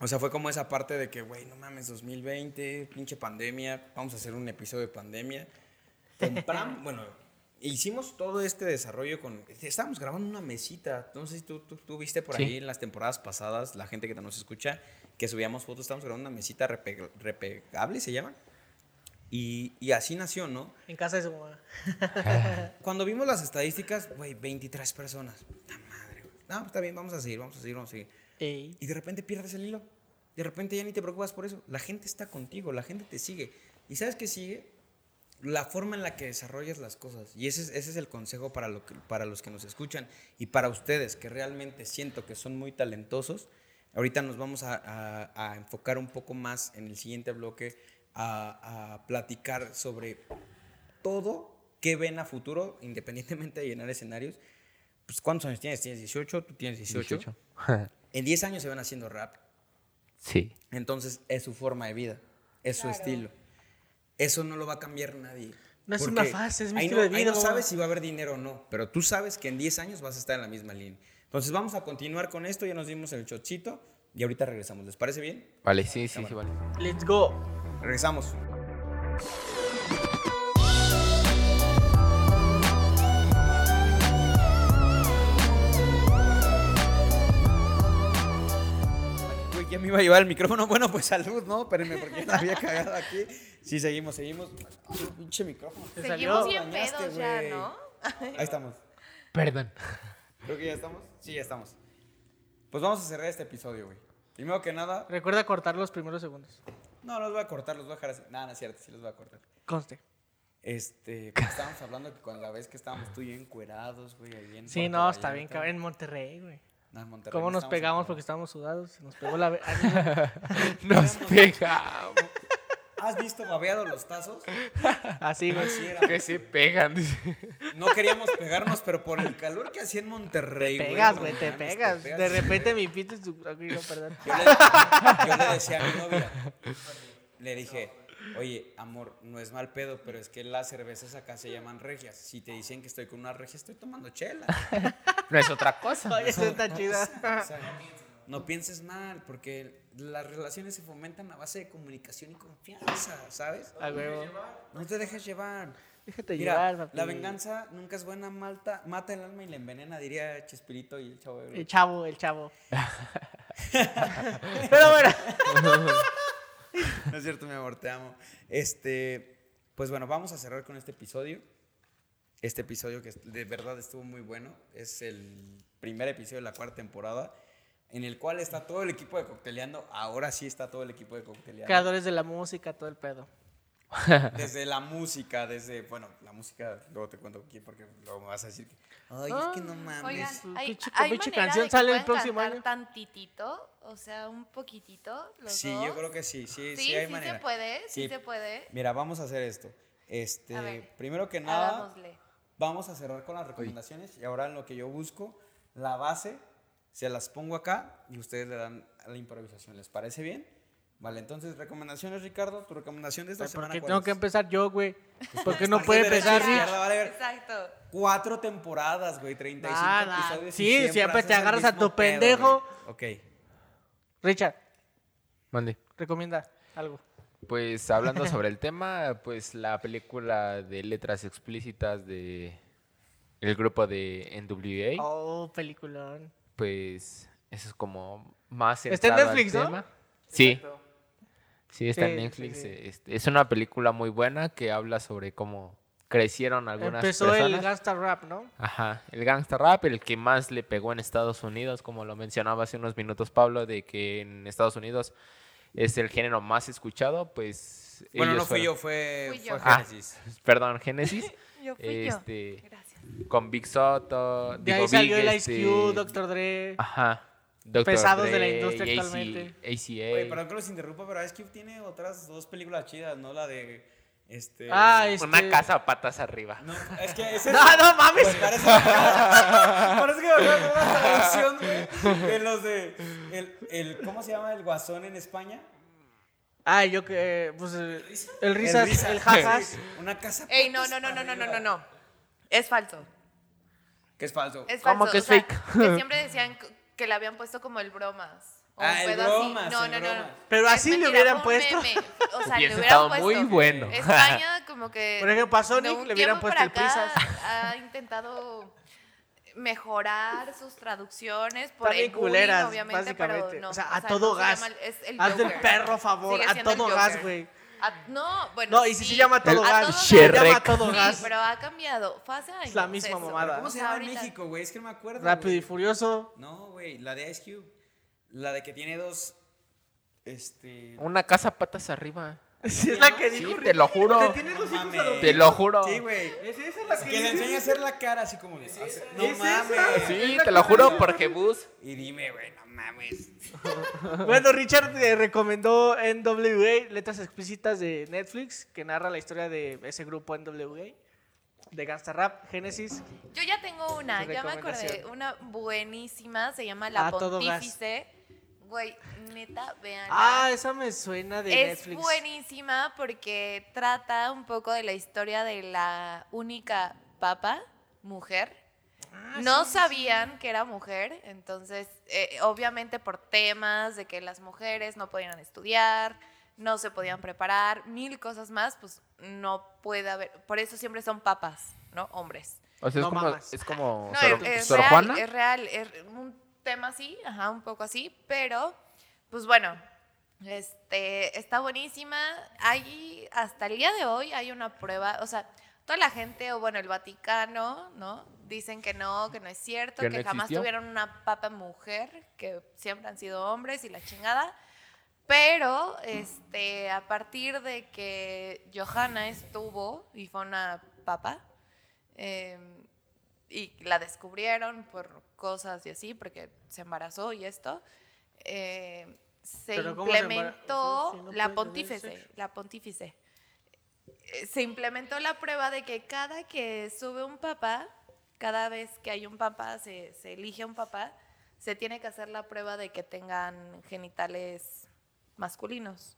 O sea, fue como esa parte de que, güey, no mames, 2020, pinche pandemia, vamos a hacer un episodio de pandemia. Compramos, bueno, hicimos todo este desarrollo con... Estábamos grabando una mesita, no sé si tú, tú, tú viste por Sí. ahí en las temporadas pasadas, la gente que nos escucha, que subíamos fotos, estábamos grabando una mesita repe- repegable, ¿se llama? Y, y así nació, ¿no? en casa de su mamá. Cuando vimos las estadísticas, güey, 23 personas. Puta madre, güey. No, está bien, vamos a seguir, vamos a seguir, vamos a seguir. Ey. Y de repente pierdes el hilo. De repente ya ni te preocupas por eso. La gente está contigo, la gente te sigue. ¿Y sabes qué sigue? La forma en la que desarrollas las cosas. Y ese es, ese es el consejo para, lo que- para los que nos escuchan y para ustedes que realmente siento que son muy talentosos. Ahorita nos vamos a, a- a enfocar un poco más en el siguiente bloque a, a platicar sobre todo que ven a futuro, independientemente de llenar escenarios. Pues, ¿Cuántos años tienes? ¿Tienes 18? ¿Tú tienes 18? 18. En 10 años se van haciendo rap. sí. Entonces es su forma de vida, es su estilo. Eso no lo va a cambiar nadie. No es una fase, es mi ahí estilo no, de ahí vida, no mamá. sabes si va a haber dinero o no, pero tú sabes que en 10 años vas a estar en la misma línea. Entonces vamos a continuar con esto, ya nos dimos el shotcito y ahorita regresamos. ¿Les parece bien? Vale, sí, sí, sí, vale. Let's go. Regresamos. Me iba a llevar el micrófono. Bueno, pues salud, ¿no? Espérenme, porque la había cagado aquí. Sí, seguimos, seguimos. Ay, pinche micrófono. Te Seguimos bien pedos ya. ¿no? Ahí estamos. Perdón. Creo que ya estamos. Sí, ya estamos. Pues vamos a cerrar este episodio, güey. Primero que nada, Recuerda cortar los primeros segundos. no los voy a cortar, los voy a dejar así. Nada, no es cierto, sí los voy a cortar. Conste. Este, pues, estábamos hablando que cuando la vez que estábamos tú y yo encuerados, güey, ahí en Sí, Puerto no, está Vallarta. bien, cabrón. En Monterrey, güey. No, en Monterrey ¿Cómo no nos pegamos porque estábamos sudados? Nos pegó la... Nos pegamos. ¿Has visto babeado los tazos? Así, güey. Que se pegan. dice. No queríamos pegarnos, pero por el calor que hacía en Monterrey, güey. Pegas, güey, te pegas. De repente mi pito es no, perdón. Yo le, yo le decía a mi novia, le dije, oye, amor, no es mal pedo, pero es que las cervezas acá se llaman regias. Si te dicen que estoy con una regia, estoy tomando chela. No es otra cosa. Oye, eso está chida. O sea, no pienses mal, porque las relaciones se fomentan a base de comunicación y confianza, ¿sabes? A huevo. No te dejes llevar. Déjate Mira, llevar, papi. la venganza nunca es buena, malta, mata el alma y la envenena, diría Chespirito y el chavo. El chavo, el chavo. Pero bueno. No es cierto, mi amor, te amo. Este, pues bueno, vamos a cerrar con este episodio. Este episodio que de verdad estuvo muy bueno. Es el primer episodio de la cuarta temporada. En el cual está todo el equipo de Cocteleando. Ahora sí está todo el equipo de Cocteleando. Creadores de la música, todo el pedo. Desde la música, desde. Bueno, la música, luego te cuento aquí porque luego me vas a decir que. Ay, es que no mames. Oigan, hay, pinche- hay manera canción de que sale el próximo año. tantitito, o sea, un poquitito, los Sí, dos. yo creo que sí, sí, sí, Sí, hay sí manera. se puede, sí, Sí. se puede. Mira, vamos a hacer esto. Este, A ver, primero que nada, Hagámosle. vamos a cerrar con las recomendaciones y ahora en lo que yo busco, la base, se las pongo acá y ustedes le dan a la improvisación. ¿Les parece bien? Vale, entonces, recomendaciones, Ricardo. Tu recomendación de esta semana. Porque cuál tengo es? que empezar yo, güey. Porque no puede Parte derecha, empezar Rich. vale. Exacto. Cuatro temporadas, güey, 35 Ah, nah. episodios. Sí, siempre te agarras a tu pedo, pendejo. güey. Ok. Richard, Mande. recomienda algo. Pues hablando sobre el tema, pues la película de letras explícitas de el grupo de NWA, Oh, peliculón. pues eso es como más Está en Netflix, ¿no? tema. Sí, sí está Sí, en Netflix. sí. este, es una película muy buena que habla sobre cómo crecieron algunas Empezó personas. el gangsta rap, ¿no? Ajá, el gangsta rap, el que más le pegó en Estados Unidos, como lo mencionaba hace unos minutos Pablo, de que en Estados Unidos es el género más escuchado, pues Bueno, ellos no fui fueron- yo, fue, Fui fue yo. Ah, Génesis. perdón, Génesis. Yo fui este, yo. Gracias. con Big Soto, De digo, ahí salió Big, el este, Ice Cube, Dr. Dre. Ajá. Dr. Pesados de la Dre, industria AC actualmente. ACA. Oye, perdón que los interrumpa, pero Ice Cube tiene otras dos películas chidas, ¿no? La de. Este. Ah, este- Una casa patas arriba. No, es que ese No, no mames. Pues parece, parece que me acuerdo de una traducción, güey. De los de. El, el, ¿Cómo se llama el guasón en España? Ah, yo que. Pues el, el risas, el, jajas. Una casa. Ey, no, patas no, no, no, no, no, no, no. Es falso. Que es falso. Es ¿Cómo falso. que o es sea, fake? Que siempre decían que le habían puesto como el bromas. o Ah, el pedo así. bromas, No, el no, no, bromas. no. Pero Es así le mentira, hubieran fue un puesto. meme. O sea, Hubiese le hubieran puesto. muy bueno. España, como que. Por ejemplo, a Sonic le hubieran puesto el Prisas. Ha intentado mejorar sus traducciones por bien el bullying, culeras, obviamente, básicamente. pero no. o sea, a no todo se gas. llama el- es el Haz del perro a favor, Sigue a todo gas, güey. A- no, bueno. No, y si sí, se llama todo gas. Se llama Sí, pero ha cambiado. Fue hace años. la misma eso. mamada. ¿Cómo se sea, llama en México, güey? Es que no me acuerdo. Rápido y furioso. No, güey. La de Ice Cube. La de que tiene dos. Este. Una casa patas arriba. Sí, es la que Sí, dijo. te lo juro. No mames. Te lo juro. Sí, güey. ¿Es esa la Que le enseña a hacer la cara así como de. No ¿Es esa? mames. Sí, te lo juro por Jebus. Y dime, güey, no mames. Bueno, Richard te recomendó NWA, letras explícitas de Netflix, que narra la historia de ese grupo NWA, de Gangsta Rap, Genesis. Yo ya tengo una, ya me acordé, una buenísima, se llama La A todo gas. Pontífice. Güey, neta, vean. Ah, esa me suena de es Netflix. buenísima porque trata un poco de la historia de la única papa, mujer. Ah, no sabían que era mujer, entonces, eh, obviamente por temas de que las mujeres no podían estudiar, no se podían preparar, mil cosas más, pues no puede haber. Por eso siempre son papas, ¿no? Hombres. O sea, es No como, es como No, Sor, es, es Sor real, Juana. es real, es un tema así, ajá, un poco así, pero pues bueno, este, está buenísima. Hay, hasta el día de hoy hay una prueba, o sea, toda la gente, o bueno, el Vaticano, ¿no? Dicen que no, que no es cierto, Que que, no jamás existió. tuvieron una papa mujer, que siempre han sido hombres y la chingada. Pero este, a partir de que Johanna estuvo y fue una papa, eh, y la descubrieron por cosas y así, porque se embarazó y esto, eh, se Pero ¿cómo se embara- implementó si no la pontífice, la pontífice. Eh, Se implementó la prueba de que cada que sube un papá, cada vez que hay un papá, se, se elige un papá, se tiene que hacer la prueba de que tengan genitales masculinos.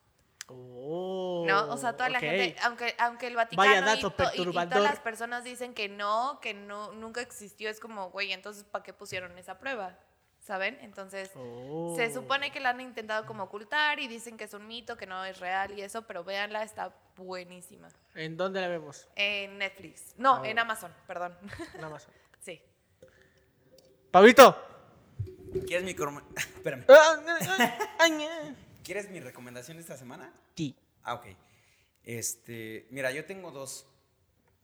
Oh, ¿No? O sea, toda la gente, aunque, aunque el Vaticano Vaya y, dato to- y- y perturbador. todas las personas dicen que no, que no, nunca existió, es como, güey, entonces ¿para qué pusieron esa prueba? ¿Saben? Entonces, Oh. se supone que la han intentado como ocultar y dicen que es un mito, que no es real y eso, pero véanla, está buenísima. ¿En dónde la vemos? En Netflix. No, Ah, en Amazon, perdón. En Amazon. sí. Pablito. ¿Quieres mi, Espérame. ¿Quieres mi recomendación esta semana? Sí. Ah, ok. Este, mira, yo tengo dos.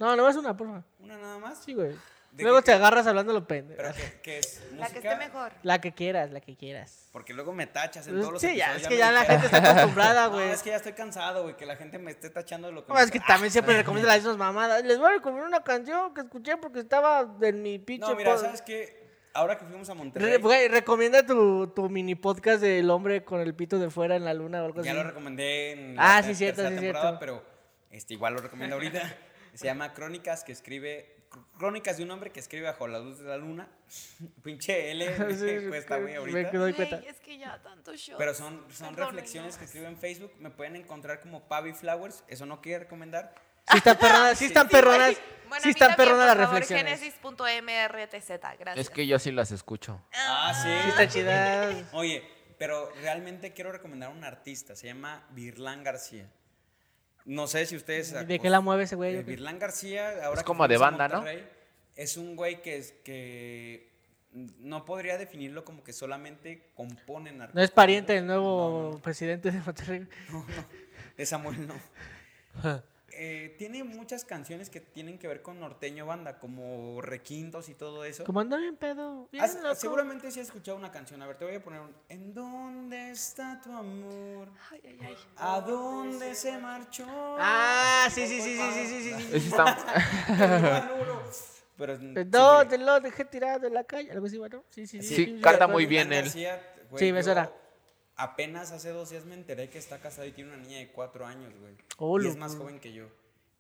No, no es una, porfa. Una nada más. Sí, güey. ¿De Luego te agarras hablando lo pendejo. Pero ¿qué, qué es? La que esté mejor. La que quieras, la que quieras. Porque luego me tachas en Pues todos los sí, ya, episodios, es que ya la gente está acostumbrada, No, güey. es que ya estoy cansado, güey, que la gente me esté tachando de lo que No, me es que también siempre recomiendo las mismas mamadas. Les voy a recomendar una canción que escuché porque estaba en mi pinche. No, mira, pod- ¿sabes qué? Ahora que fuimos a Re- Monterrey, güey, recomienda tu, tu mini podcast del hombre con el pito de fuera en la luna o algo ya así. lo recomendé en Ah, la sí, ter- cierto, sí, temporada, cierto. pero este, igual lo recomiendo ahorita. Se llama Crónicas, que escribe... Crónicas de un hombre que escribe bajo la luz de la luna. Pinche L, Sí, me cuesta, güey, me ahorita. doy Güey, cuenta. es que ya tanto show. Pero son, son reflexiones que escribo en Facebook. Me pueden encontrar como Pavi Flowers. Eso no quiere recomendar. Sí están perronas, sí están perronas. Bueno, Sí están perronas las reflexiones. Genesis.mrtz, gracias. Es que yo sí las escucho. Ah, sí. Sí están chidas. Oye, pero realmente quiero recomendar a un artista. Se llama Virlán García. No sé si ustedes... ¿De qué la mueve ese güey? Virlán García, ahora Es como de banda, ¿no? Es un güey que, es, que no podría definirlo como que solamente compone No es pariente del nuevo No, no, no. presidente de Monterrey. No, no, de Samuel no. eh, tiene muchas canciones que tienen que ver con norteño banda, como requintos y todo eso. Como andan en pedo. Seguramente sí has escuchado una canción. A ver, te voy a poner un. ¿En dónde está tu amor? Ay, ay, ay. ¿A dónde se marchó? Ah, sí, sí, sí, sí, sí, sí, sí. sí. Está... Pero, no, te lo dejé tirado en la calle, algo así, bueno. Sí, sí, sí. Sí, sí, canta muy bien él. Güey, sí, me suena. Apenas hace dos días me enteré que está casado y tiene una niña de cuatro años, güey. Oh, y es más joven que yo.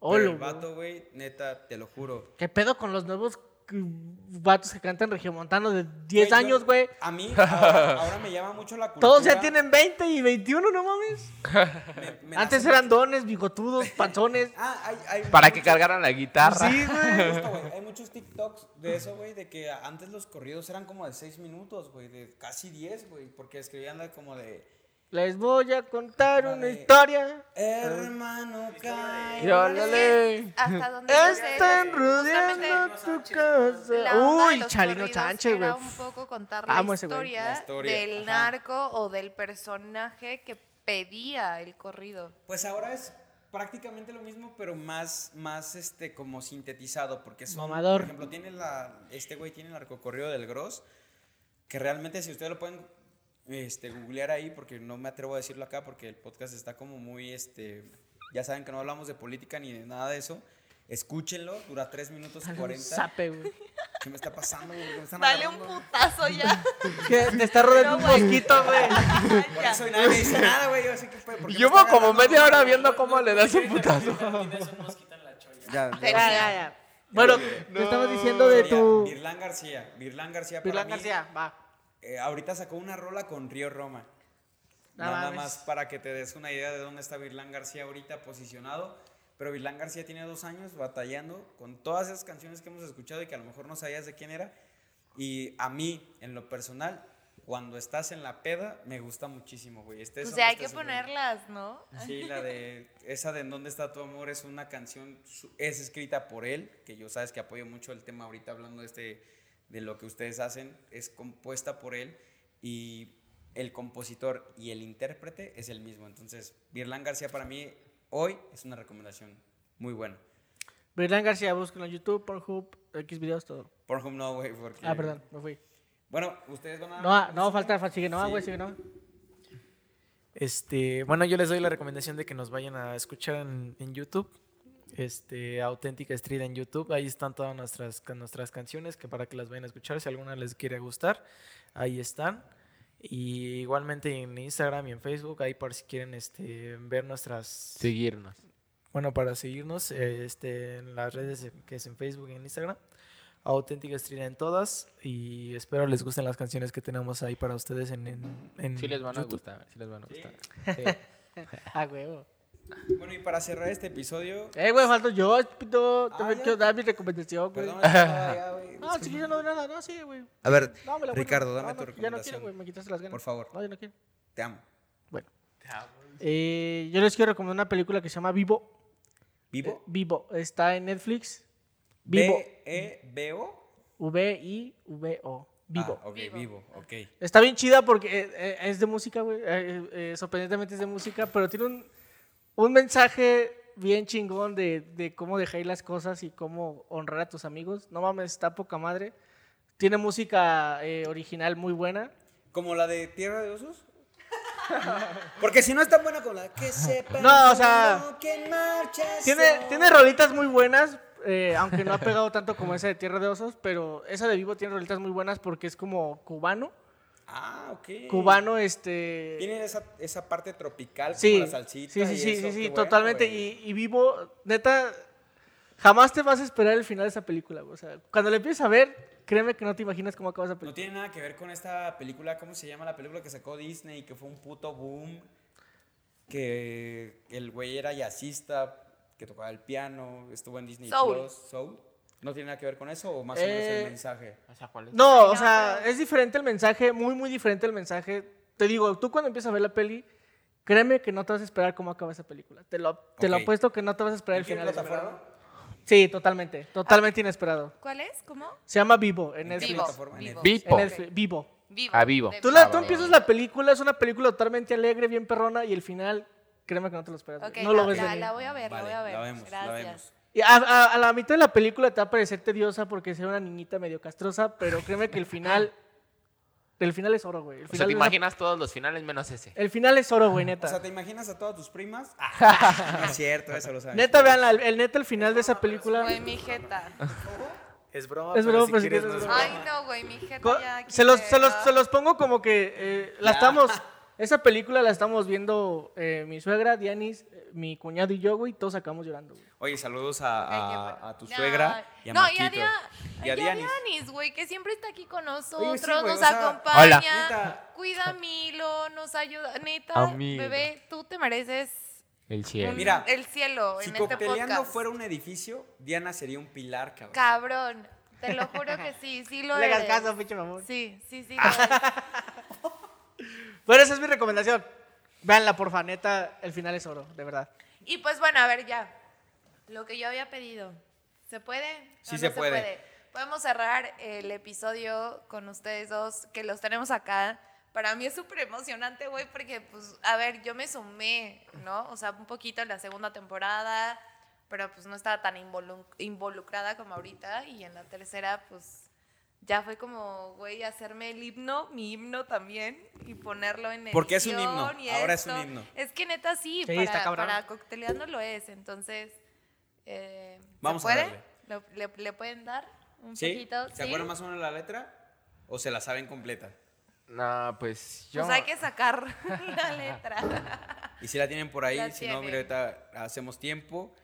Oh, Pero el vato, güey, neta, te lo juro. ¿Qué pedo con los nuevos vatos que cantan regiomontano de 10 Güey, yo- años, güey? A mí, ahora, ahora me llama mucho la cultura. Todos ya tienen 20 y 21, no mames. me- me Antes eran mucho- dones, bigotudos, panzones. Ah, hay, hay Para que cargaran la guitarra. Sí, güey. Justo, güey, Hay muchos TikToks de eso, güey, de que antes los corridos eran como de 6 minutos, güey, de casi 10, güey, porque escribían de como de Les voy a contar La una historia. hermano cae. Yo Es la que ley. hasta donde Están justamente rodeando tu casa. Uy, Chalino Sánchez, güey. Un poco contar la Amo ese güey. historia, La historia, del ajá. narco o del personaje que pedía el corrido. Pues ahora es prácticamente lo mismo, pero más, más este, como sintetizado, porque son, Mamador. por ejemplo, tiene la, este güey tiene el narcocorrido del Gross, que realmente si ustedes lo pueden este, googlear ahí, porque no me atrevo a decirlo acá, porque el podcast está como muy, este, ya saben que no hablamos de política ni de nada de eso, escúchenlo, dura 3 minutos y Un 40. Zape, güey. ¿Qué me está pasando? ¿Me están Dale un agarrando? putazo ya. Te está rodeando un No, güey. mosquito, güey. Por eso nadie me dice nada, güey, yo así que, ¿por qué me Llevo está como media hora viendo cómo le das un putazo. Ya, Ya, ya, ya. Bueno, te estamos diciendo de tu. Virlán García, Virlán García mí, García, va. Eh, ahorita sacó una rola con Río Roma. Nada mames. más para que te des una idea de dónde está Virlán García ahorita posicionado. Pero Virlán García tiene dos años batallando con todas esas canciones que hemos escuchado y que a lo mejor no sabías de quién era. Y a mí, en lo personal, cuando estás en la peda, me gusta muchísimo, güey. Estés O o sea, hay que estés en- ponerlas, ¿no? Sí, la de esa de ¿En dónde está tu amor? Es una canción, es escrita por él, que yo sabes que apoyo mucho el tema ahorita hablando de, este, de lo que ustedes hacen, es compuesta por él y el compositor y el intérprete es el mismo. Entonces, Virlán García para mí hoy es una recomendación muy buena. Birlán García, búsquenlo en YouTube, Pornhub, X videos, todo. Pornhub no, güey, porque... Ah, perdón, me fui. Bueno, ustedes van a... No, ah, no, falta, sigue, no, Sí. güey, sigue, no. Este, bueno, yo les doy la recomendación de que nos vayan a escuchar en, en YouTube. Este, Auténtica Street en YouTube. Ahí están todas nuestras, nuestras canciones que para que las vayan a escuchar. Si alguna les quiere gustar, ahí están. Y igualmente en Instagram y en Facebook, ahí por si quieren este, ver nuestras... Seguirnos. Bueno, para seguirnos eh, este, en las redes que es en Facebook y en Instagram. Auténtica Street en todas. Y espero les gusten las canciones que tenemos ahí para ustedes en, en, en Sí les van a YouTube. gustar, sí les van a gustar. Ah, huevo. Bueno, y para cerrar este episodio. Eh, güey, falto yo, pito. Te Ah, ya. quiero dar mi recomendación, güey. Perdón, estaba ya, güey. No, si yo no doy nada, no, sí, güey. A ver. Ricardo, dame No, tu no, Ya no quiero, recomendación. güey, me quitaste las ganas. Por favor. No, yo no quiero. Te amo. Bueno. Eh, yo les quiero recomendar una película que se llama Vivo. ¿Vivo? Vivo. Está en Netflix. Vivo. B-E-B-O. V-I-V-O. Vivo. Ah, ok, vivo, ok. Está bien chida porque eh, eh, es de música, güey. eh, eh, sorprendentemente es de música, pero tiene un, un mensaje bien chingón de, de cómo dejar las cosas y cómo honrar a tus amigos. No mames, está poca madre. Tiene música eh, original muy buena. ¿Como la de Tierra de Osos? Porque si no es tan buena como la que sepa. No, o sea, que Tiene, tiene rolitas muy buenas, eh, aunque no ha pegado tanto como esa de Tierra de Osos, pero esa de Vivo tiene rolitas muy buenas porque es como cubano. Ah, ok. Cubano, este... Tiene esa, esa parte tropical Sí, como la salsita. sí, sí, y sí, eso, sí, sí, bueno, totalmente. Y, y Vivo, neta, jamás te vas a esperar el final de esa película. güey. O sea, cuando le empieces a ver, créeme que no te imaginas cómo acaba esa No película. tiene nada que ver con esta película, ¿cómo se llama la película que sacó Disney? Que fue un puto boom. Que el güey era jazzista, que tocaba el piano, estuvo en Disney Soul. Plus. Soul. ¿No tiene nada que ver con eso o más o menos Eh, el mensaje? O sea, ¿cuál es? No, o sea, es diferente el mensaje, muy, muy diferente el mensaje. Te digo, tú cuando empiezas a ver la peli, créeme que no te vas a esperar cómo acaba esa película. Te lo, te lo apuesto que no te vas a esperar ¿En el final. plataforma? Sí, totalmente, totalmente inesperado. ¿Cuál es? ¿Cómo? Se llama Vivo en ¿En qué Netflix. Vivo. Vivo. En. Netflix, Vivo. Vivo. Ah, vivo. Tú, la, vivo. tú empiezas la película, es una película totalmente alegre, bien perrona, y el final, créeme que no te lo esperas. güey. Ok, no la, lo ves la- la voy a ver, Vale, la voy a ver. la vemos, la Gracias. vemos. Y a, a- a la mitad de la película te va a parecer tediosa porque sea una niñita medio castrosa, pero créeme que el final, el final es oro, güey. El O sea, te una- imaginas todos los finales menos ese. El final es oro, güey, O neta. sea, ¿te imaginas a todas tus primas? Ah, no es cierto, eso lo sabes. Neta, vean, el, el neta, el final de esa película. Güey, mi jeta. Es broma, Es broma, pero si quieres, quieres no es broma. Ay, no, güey, mi jeta ya. se, los, se, los, se los pongo como que eh, la estamos. Esa película la estamos viendo eh, mi suegra, Dianis, eh, mi cuñado y yo, güey, todos acabamos llorando, güey. Oye, saludos a, tu No, suegra y a No, y a. Dia- Y a y a Dianis. Güey, que siempre está aquí con nosotros, Oye, sí, güey, nos o sea, acompaña, Hola. Neta. cuida a Milo, nos ayuda. Neta, bebé, tú te mereces El cielo. un- Mira, el cielo Si en este Cocteleando podcast. fuera un edificio, Diana sería un pilar, cabrón. Cabrón, te lo juro que sí, sí lo Le hagas eres. caso, pinche mamón. Sí, sí, sí. lo. Bueno, esa es mi recomendación. Veanla, porfa, neta, el final es oro, de verdad. Y pues bueno, a ver ya. Lo que yo había pedido. ¿Se puede? Sí ¿O se puede. Podemos cerrar el episodio con ustedes dos, que los tenemos acá. Para mí es súper emocionante, güey, porque, pues, a ver, yo me sumé, ¿no? O sea, un poquito en la segunda temporada, pero pues no estaba tan involu- involucrada como ahorita. Y en la tercera, pues, ya fue como, güey, hacerme el himno, mi himno también, y ponerlo en ¿Por qué es un himno? Ahora es un esto. himno. Es que neta sí, Sí, para, para cocteleando lo es. Entonces, eh, ¿se Vamos a puede? darle. ¿Lo- le, le pueden dar un ¿Sí? poquito? ¿Se acuerdan más o menos la letra? ¿O se la saben completa? No, pues yo. Pues hay que sacar la letra. Y si la tienen por ahí, La si no, mira, tienen. ahorita hacemos tiempo.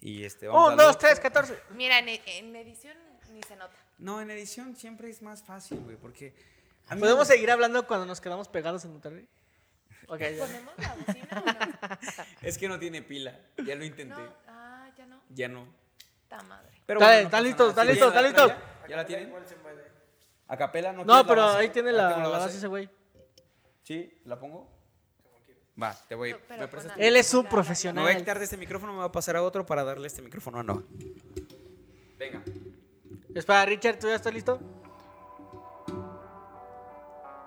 Y este, vamos Un, dos, tres, catorce. Mira, en, en edición ni se nota. No, en edición siempre es más fácil, güey, porque... a ¿Podemos me- seguir hablando cuando nos quedamos pegados en Monterrey? Ok, ya. ¿Ponemos la bocina o no? Es que no tiene pila, ya lo intenté, No, ah, ya no. ya no. Ta madre. Pero Dale, no está listo, está ¿Sí listo, está listo. ya? ¿Ya la tienen? ¿A capela no No, pero ahí tiene ¿Ya la, la base ese güey. ¿Sí? ¿La pongo? Va, te voy. Pero ¿Me prestas? Él es la- su la- Me profesional. voy a quitar de este micrófono, me voy a pasar a otro para darle este micrófono a Noah. Venga. Espera, Richard, ¿tú ya estás listo?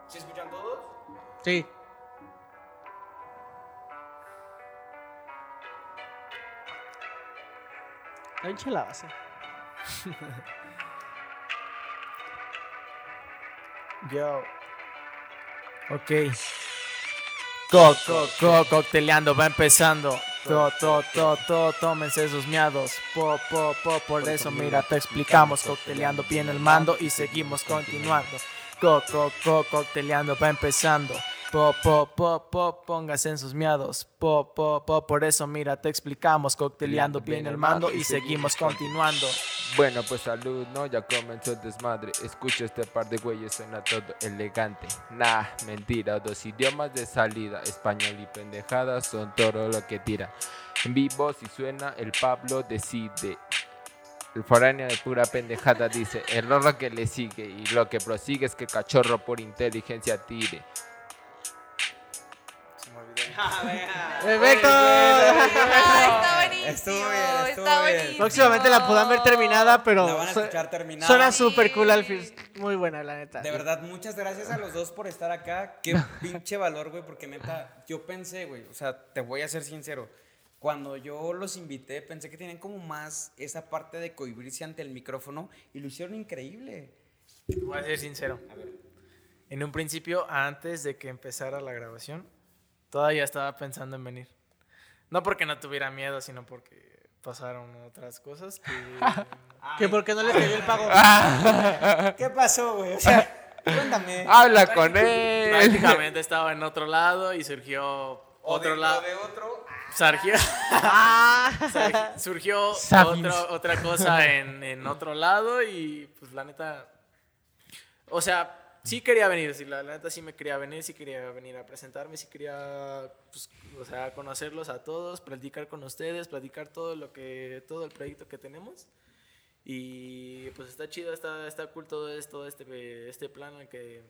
¿Sí escuchan todos? Sí. Chila la base. Yo. Ok. Co, co, co, cocteleando, va empezando. To, to, to, to, tómense esos miados. Po, po, po, por eso, mira, te explicamos. Cocteleando bien el mando y seguimos continuando. Co, co, co, cocteleando, va empezando. Po, po, po, po, póngase en sus miados. Po, po, po, por eso mira, te explicamos. Cocteleando bien el mando y seguimos continuando. Bueno, pues salud, ¿no? Ya comenzó el desmadre. Escucha este par de güeyes, suena todo elegante. Nah, mentira, dos idiomas de salida. Español y pendejada son todo lo que tira. En vivo, si suena, el Pablo decide. El foráneo de pura pendejada dice: el rorro que le sigue. Y lo que prosigue es que cachorro por inteligencia tire. ¡Perfecto! Está buenísimo. Estuvo bien, estuvo está bien. buenísimo. Próximamente la podrán ver terminada, pero La van a escuchar terminada. suena súper cool al fin. Muy buena, la neta. De verdad, muchas gracias a los dos por estar acá. Qué pinche valor, güey, porque neta, yo pensé, güey, o sea, te voy a ser sincero. Cuando yo los invité, pensé que tenían como más esa parte de cohibirse ante el micrófono y lo hicieron increíble. Voy a ser sincero. En un principio, antes de que empezara la grabación, todavía estaba pensando en venir. No porque no tuviera miedo, sino porque pasaron otras cosas que... Que porque no les cayó el pago. ¿Qué pasó, güey? O sea, cuéntame. ¡Habla con él! prácticamente estaba en otro lado y surgió otro lado. de otro. Surgió, Surgi- surgió otro- otra cosa en, en otro lado y pues la neta, o sea, sí quería venir, sí, la, neta sí me quería venir, sí quería venir a presentarme, sí quería, pues, o sea, conocerlos a todos, platicar con ustedes, platicar todo lo que, todo el proyecto que tenemos. Y pues está chido, está, está cool todo esto, este, este plan que,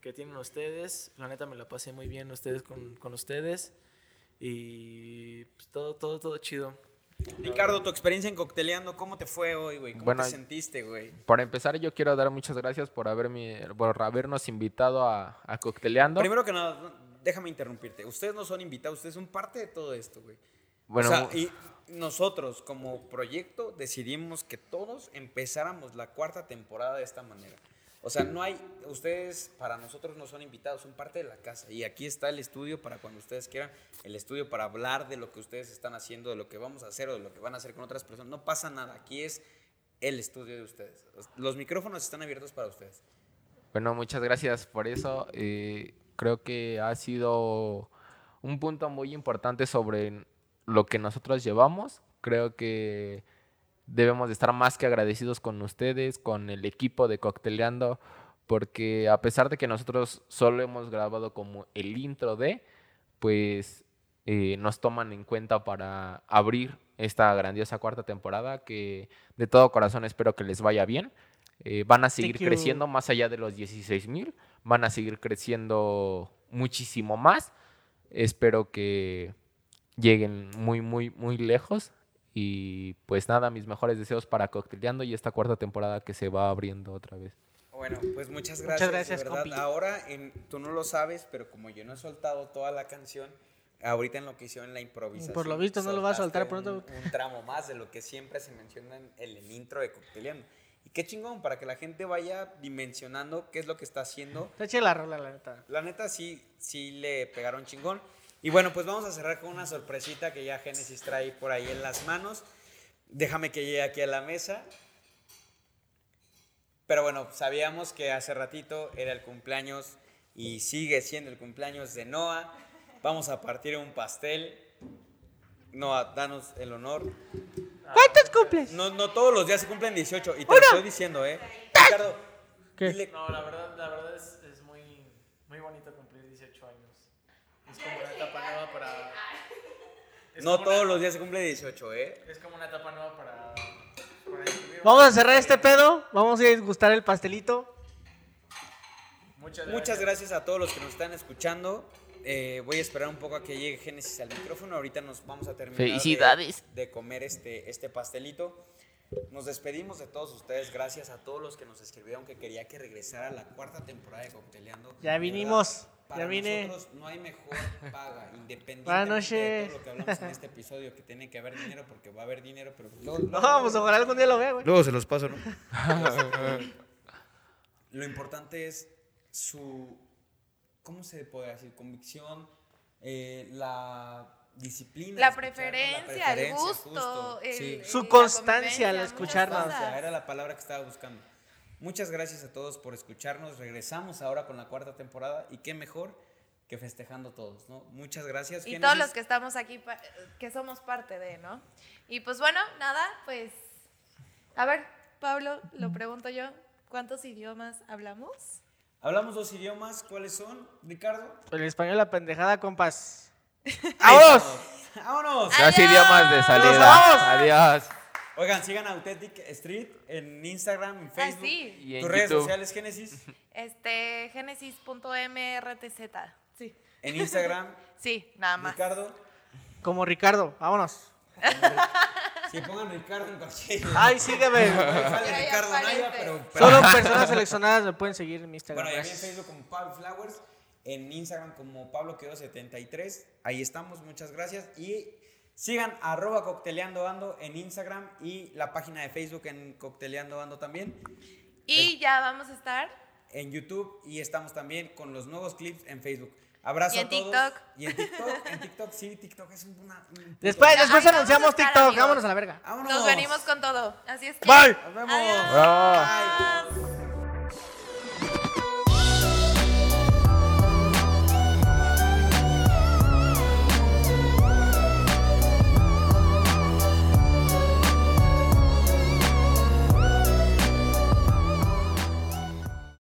que tienen ustedes. La neta me la pasé muy bien ustedes con, con ustedes. Y pues, todo, todo, todo chido. Ricardo, tu experiencia en cocteleando, ¿cómo te fue hoy, güey? ¿Cómo Bueno, te sentiste, güey? Para empezar, yo quiero dar muchas gracias por, haberme, por habernos invitado a, a Cocteleando. Primero que nada, déjame interrumpirte. Ustedes no son invitados, ustedes son parte de todo esto, güey. Bueno, o sea, y nosotros como proyecto decidimos que todos empezáramos la cuarta temporada de esta manera. O sea, no hay, ustedes para nosotros no son invitados, son parte de la casa. Y aquí está el estudio para cuando ustedes quieran, el estudio para hablar de lo que ustedes están haciendo, de lo que vamos a hacer o de lo que van a hacer con otras personas. No pasa nada, aquí es el estudio de ustedes. Los micrófonos están abiertos para ustedes. Bueno, muchas gracias por eso. Eh, creo que ha sido un punto muy importante sobre lo que nosotros llevamos. Creo que debemos de estar más que agradecidos con ustedes, con el equipo de Cocteleando, porque a pesar de que nosotros solo hemos grabado como el intro de, pues eh, nos toman en cuenta para abrir esta grandiosa cuarta temporada que de todo corazón espero que les vaya bien. Eh, van a seguir creciendo más allá de los 16 mil, van a seguir creciendo muchísimo más. Espero que lleguen muy, muy, muy lejos. Y pues nada, mis mejores deseos para Cocteleando y esta cuarta temporada que se va abriendo otra vez. Bueno, pues muchas Muchas gracias. gracias, de verdad. compi. Ahora, en- tú no lo sabes, pero como yo no he soltado toda la canción, ahorita en lo que hicieron la improvisación. Por lo visto, no lo vas a soltar pronto. Un, un tramo más de lo que siempre se menciona en el, el intro de Cocteleando. Y qué chingón, para que la gente vaya dimensionando qué es lo que está haciendo. Está chida la rola, la neta. La neta sí, sí le pegaron chingón. Y bueno, pues vamos a cerrar con una sorpresita que ya Génesis trae por ahí en las manos. Déjame que llegue aquí a la mesa. Pero bueno, sabíamos que hace ratito era el cumpleaños y sigue siendo el cumpleaños de Noah. Vamos a partir un pastel. Noah, danos el honor. ¿Cuántos cumples? No, no todos los días se cumplen 18 y te lo estoy diciendo, ¿eh? Ricardo, ¿Qué? dile- No, la verdad, la verdad es, es muy, muy bonito cumplir 18 años. Es como una etapa nueva para... es no todos una- los días se cumple 18, ¿eh? Es como una etapa nueva para... Vamos a cerrar este pedo. Vamos a disgustar el pastelito. Muchas Muchas gracias a todos los que nos están escuchando. Eh, voy a esperar un poco a que llegue Génesis al micrófono. Ahorita nos vamos a terminar de- Felicidades. De, comer este, este pastelito. Nos despedimos de todos ustedes. Gracias a todos los que nos escribieron que quería que regresara la cuarta temporada de Cocteleando. Ya De vinimos, verdad, Para ya vine. nosotros no hay mejor paga, independientemente de todo lo que hablamos en este episodio, que tiene que haber dinero porque va a haber dinero, pero luego- luego- No, pues ojalá algún día lo vea, güey. Luego se los paso, ¿no? Lo importante es su, ¿cómo se puede decir? Convicción, eh, la disciplina. La de escucharnos, preferencia, el gusto, justo, el- sí. Su la constancia al escucharnos. era la palabra que estaba buscando. Muchas gracias a todos por escucharnos. Regresamos ahora con la cuarta temporada y qué mejor que festejando todos, ¿no? Muchas gracias. Y todos los que estamos aquí, que somos parte de, ¿no? Y pues bueno, nada, pues. A ver, Pablo, lo pregunto yo. ¿Cuántos idiomas hablamos? Hablamos dos idiomas, ¿cuáles son? Ricardo. El español, la pendejada, compas. ¡Vámonos! ¡Vámonos! Dos idiomas de ¡Nos salida. vamos! Adiós. Oigan, sigan a Authentic Street en Instagram, en Facebook. Ah, sí. Y en Tus redes sociales, Génesis. Este, genesis.mrtz. Sí. En Instagram, Sí, nada más. Ricardo. Como Ricardo, vámonos. Si pongan Ricardo en cualquier. Ay, sígueme. Sale Ahí Ricardo Naya, aparece. pero. pero- Solo personas seleccionadas me pueden seguir en mi Instagram. Bueno, y a mí en gracias. Facebook como Pablo Flowers, en Instagram como Pablo Quedo 73. Ahí estamos, muchas gracias. Y sigan arroba cocteleando ando en Instagram y la página de Facebook en cocteleando ando también. Y ya vamos a estar. En YouTube y estamos también con los nuevos clips en Facebook. Abrazo Y en a todos. TikTok. Y en TikTok. En TikTok, sí, TikTok es un- una. un Después, después anunciamos estar, TikTok. amigos. Vámonos a la verga. ¡Vámonos! Nos venimos con todo. Así es que. Bye. Nos vemos. Adiós. Bye.